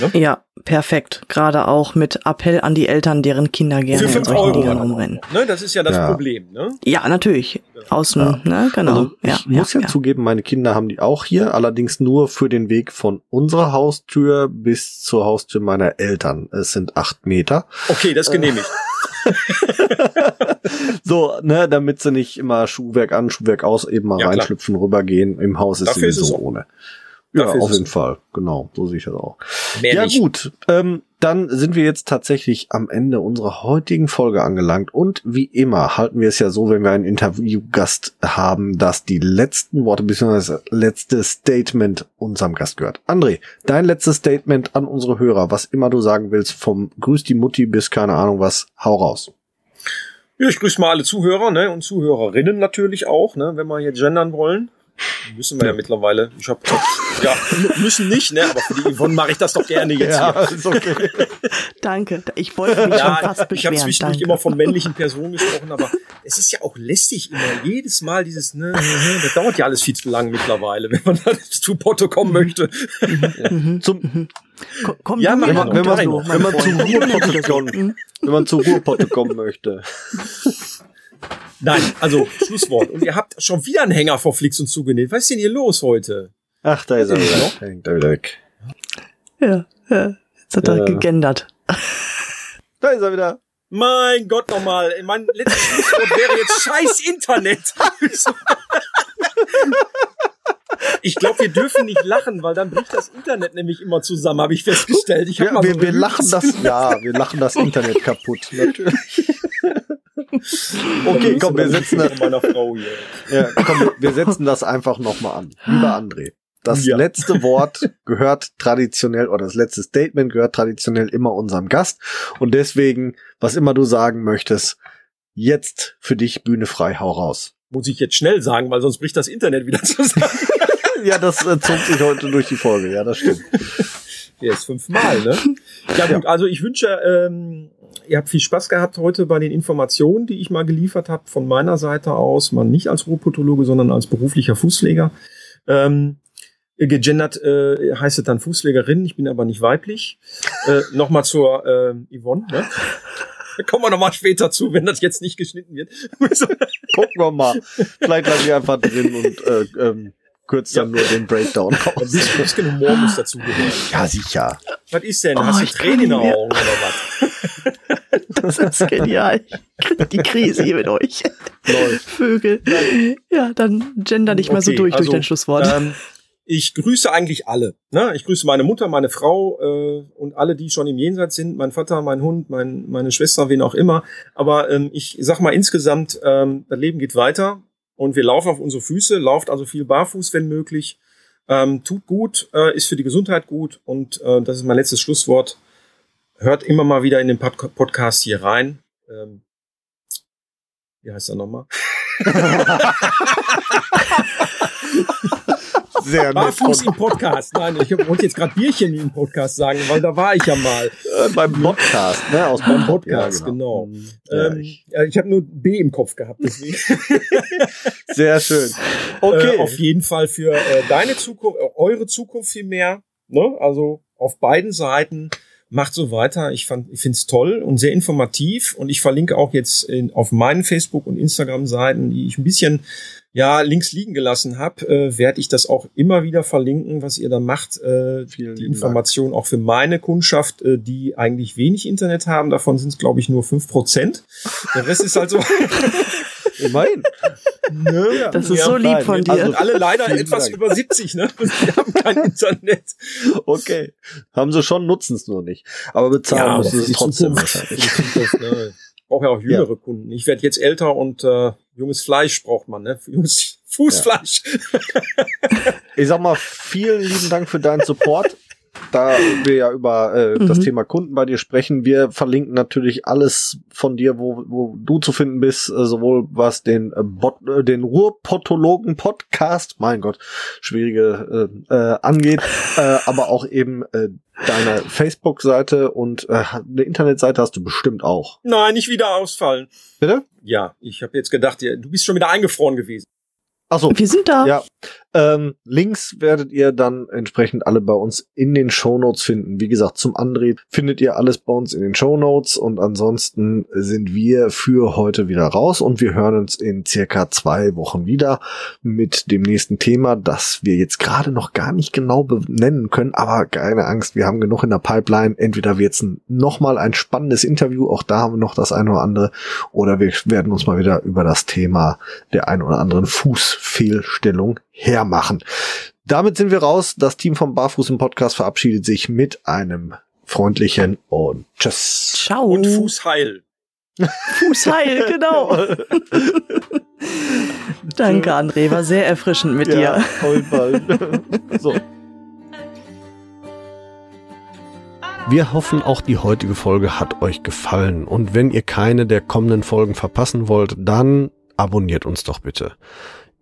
Ne? Ja, perfekt. Gerade auch mit Appell an die Eltern, deren Kinder gerne Für in 5 solchen Euro. Dingern rumrennen. Ne, das ist ja das Ja. Problem. Ne? Ja, natürlich. Außen, ne, genau. Also ich ja, muss ja, ja, zugeben, meine Kinder haben die auch hier, allerdings nur für den Weg von unserer Haustür bis zur Haustür meiner Eltern. Es sind acht Meter. Okay, das genehmigt. [LAUGHS] So, ne, damit sie nicht immer Schuhwerk an, Schuhwerk aus, eben mal Ja, klar. reinschlüpfen, rübergehen. Im Haus ist Dafür ist sowieso es auch- ohne. Ja, auf jeden Fall. Genau, so sehe ich das auch. Mehr ja nicht. gut, ähm, dann sind wir jetzt tatsächlich am Ende unserer heutigen Folge angelangt und wie immer halten wir es ja so, wenn wir einen Interviewgast haben, dass die letzten Worte bzw. das letzte Statement unserem Gast gehört. André, dein letztes Statement an unsere Hörer, was immer du sagen willst, vom Grüß die Mutti bis keine Ahnung was, hau raus. Ja, ich grüße mal alle Zuhörer ne, und Zuhörerinnen natürlich auch, ne, wenn wir hier gendern wollen. Müssen wir ja, mittlerweile. Ich hab, [LAUGHS] ja, müssen nicht, ne, aber für die Yvonne mache ich das doch gerne jetzt hier. ist okay. [LAUGHS] Danke. Ich wollte mich schon Ja, fast ich habe beschweren. zwischendurch immer von männlichen Personen gesprochen, aber es ist ja auch lästig immer. Jedes Mal dieses, ne, ne, ne, das dauert ja alles viel zu lang mittlerweile, wenn man [LAUGHS] dann zu Porto kommen möchte. Zum, Ko- Komm, Ja, mir mal, noch wenn man- rein, wenn man zu kommt. Mhm. wenn man zur Ruhepotte kommen möchte. Nein, also Schlusswort. Und ihr habt schon wieder einen Hänger vor Flix und zugenäht. Was ist denn hier los heute? Ach, da ist er er wieder. Hängt er wieder weg. Ja, ja. Jetzt hat er Ja. gegendert. Da ist er wieder. Mein Gott nochmal. Mein letztes Schlusswort wäre jetzt scheiß Internet. Ich glaube, wir dürfen nicht lachen, weil dann bricht das Internet nämlich immer zusammen, habe ich festgestellt. Ich hab Ja, mal wir, so wir lachen das, ja, wir lachen das Internet kaputt, natürlich. [LAUGHS] Okay, komm, wir setzen das, Von meiner Frau hier. ja, komm, wir- setzen das einfach nochmal an. Lieber André, das Ja. letzte Wort gehört traditionell, oder das letzte Statement gehört traditionell immer unserem Gast. Und deswegen, was immer du sagen möchtest, jetzt für dich Bühne frei, hau raus. Muss ich jetzt schnell sagen, weil sonst bricht das Internet wieder zusammen. [LAUGHS] Ja, das äh, zog sich heute durch die Folge, ja, das stimmt. Jetzt fünfmal, ne? Ja gut, also ich wünsche, ähm, ihr habt viel Spaß gehabt heute bei den Informationen, die ich mal geliefert habe von meiner Seite aus, mal nicht als Ruhrpotologe, sondern als beruflicher Fußpfleger. Ähm, gegendert äh, heißt es dann Fußpflegerin, ich bin aber nicht weiblich. Äh, Nochmal zur äh, Yvonne, ne? Da kommen wir nochmal später zu, wenn das jetzt nicht geschnitten wird. [LAUGHS] Gucken wir mal. Vielleicht lasse ich einfach drin und äh, ähm, kürzt dann nur den Breakdown [LAUGHS] Ein aus. bisschen, bisschen Humor muss dazu gehören. Ja, sicher. Was ist denn? Oh, Hast du Tränen in den nicht. Augen oder was? [LAUGHS] Das ist genial. Die Krise hier mit euch. Läuft. Vögel. Ja, dann gender dich mal so Okay, durch durch also, dein Schlusswort. Ähm, ich grüße eigentlich alle. Ne? Ich grüße meine Mutter, meine Frau äh, und alle, die schon im Jenseits sind. Mein Vater, mein Hund, mein, meine Schwester, wen auch immer. Aber ähm, ich sag mal insgesamt, ähm, das Leben geht weiter und wir laufen auf unsere Füße. Lauft also viel barfuß, wenn möglich. Ähm, tut gut, äh, ist für die Gesundheit gut und äh, das ist mein letztes Schlusswort. Hört immer mal wieder in den Pod Podcast hier rein. Ähm, wie heißt er nochmal? [LAUGHS] [LAUGHS] Sehr nett. Barfuß im Podcast. Nein, ich wollte jetzt gerade Bierchen im Podcast sagen, weil da war ich ja mal. Äh, beim Podcast, ne? Aus Beim Podcast, Ja, genau. Ja, Ähm, ich- ja, ich habe nur B im Kopf gehabt, deswegen. [LAUGHS] Sehr schön. Okay. Äh, auf jeden Fall für äh, deine Zukunft, äh, eure Zukunft viel mehr. Ne? Also auf beiden Seiten. Macht so weiter. Ich fand, ich finde es toll und sehr informativ. Und ich verlinke auch jetzt in, auf meinen Facebook- und Instagram-Seiten, die ich ein bisschen ja links liegen gelassen habe, äh, werde ich das auch immer wieder verlinken, was ihr da macht. Äh, Vielen die Information auch für meine Kundschaft, äh, die eigentlich wenig Internet haben. Davon sind es, glaube ich, nur fünf Prozent. Der Rest ist halt so. [LAUGHS] Immerhin. ne? das ist ja, so lieb nein, von dir. also- alle leider Vielen etwas Dank. über 70, ne? Und die haben kein Internet. Okay. Haben sie schon, nutzen es nur nicht. Aber bezahlen müssen sie es trotzdem wahrscheinlich. [LAUGHS] Ich brauche ja auch jüngere Kunden. Ich werde jetzt älter und äh, junges Fleisch braucht man, ne? [LAUGHS] Junges Fußfleisch. Ich sag mal, vielen lieben Dank für deinen Support. Da wir ja über äh, das Mhm. Thema Kunden bei dir sprechen, wir verlinken natürlich alles von dir, wo, wo du zu finden bist, äh, sowohl was den äh, Bot, äh, den Ruhrpottologen Podcast, mein Gott, schwierige äh, äh, angeht, äh, aber auch eben äh, deine Facebook-Seite und äh, eine Internetseite hast du bestimmt auch. Nein, nicht wieder ausfallen. Bitte? Ja, ich habe jetzt gedacht, du bist schon wieder eingefroren gewesen. Achso. Wir sind da. Ja. Ähm, Links werdet ihr dann entsprechend alle bei uns in den Show Notes finden. Wie gesagt, zum André findet ihr alles bei uns in den Show Notes und ansonsten sind wir für heute wieder raus und wir hören uns in circa zwei Wochen wieder mit dem nächsten Thema, das wir jetzt gerade noch gar nicht genau benennen können, aber keine Angst, wir haben genug in der Pipeline. Entweder wird's ein, nochmal ein spannendes Interview, auch da haben wir noch das eine oder andere, oder wir werden uns mal wieder über das Thema der ein oder anderen Fußfehlstellung hermachen. Damit sind wir raus. Das Team vom Barfuß im Podcast verabschiedet sich mit einem freundlichen und tschüss. Ciao. Und Fußheil. Fußheil, [LAUGHS] genau. Danke, André. War sehr erfrischend mit Ja, dir. [LAUGHS] so. Wir hoffen, auch die heutige Folge hat euch gefallen. Und wenn ihr keine der kommenden Folgen verpassen wollt, dann abonniert uns doch bitte.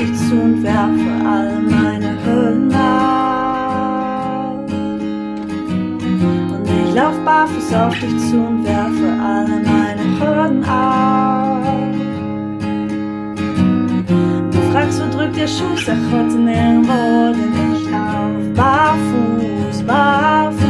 Dich zu und werfe all meine Hüllen ab. Und ich lauf barfuß auf dich zu und werfe alle meine Hürden ab. Du fragst, wo drückt der Schuh? Sag heute nirgendwo, denn ich lauf barfuß, barfuß.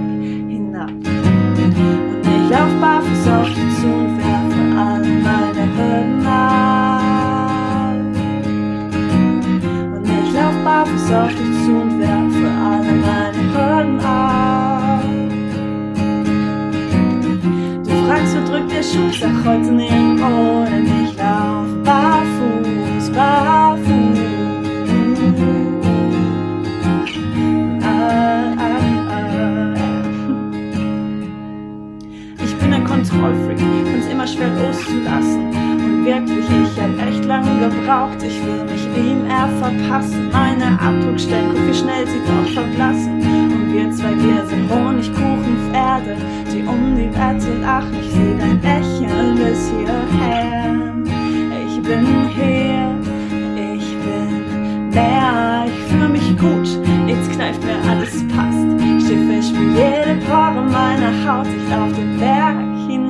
ich lauf barfuß auf dich zu und werfe alle meine Hürden ab. Und ich lauf barfuß auf dich zu und werfe alle meine Hürden ab. Du fragst, wo drückt der Schuh? Sag heute nirgendwo, denn ich lauf barfuß, barfuß. Kontrollfreak, find's immer schwer loszulassen. Und wirklich, ich hab echt lange gebraucht. Ich will mich ihm eher verpassen. Meine Abdruckstellen, guck wie schnell sie doch verblassen. Und wir zwei, wir sind Honigkuchenpferde, die um die Wette lachen. Ich seh dein Lächeln bis hierher. Ich bin hier, ich bin mehr, ich fühl mich gut, nichts kneift mir, alles passt. Fest wie jede Pore meiner Haut, ich lauf den Berg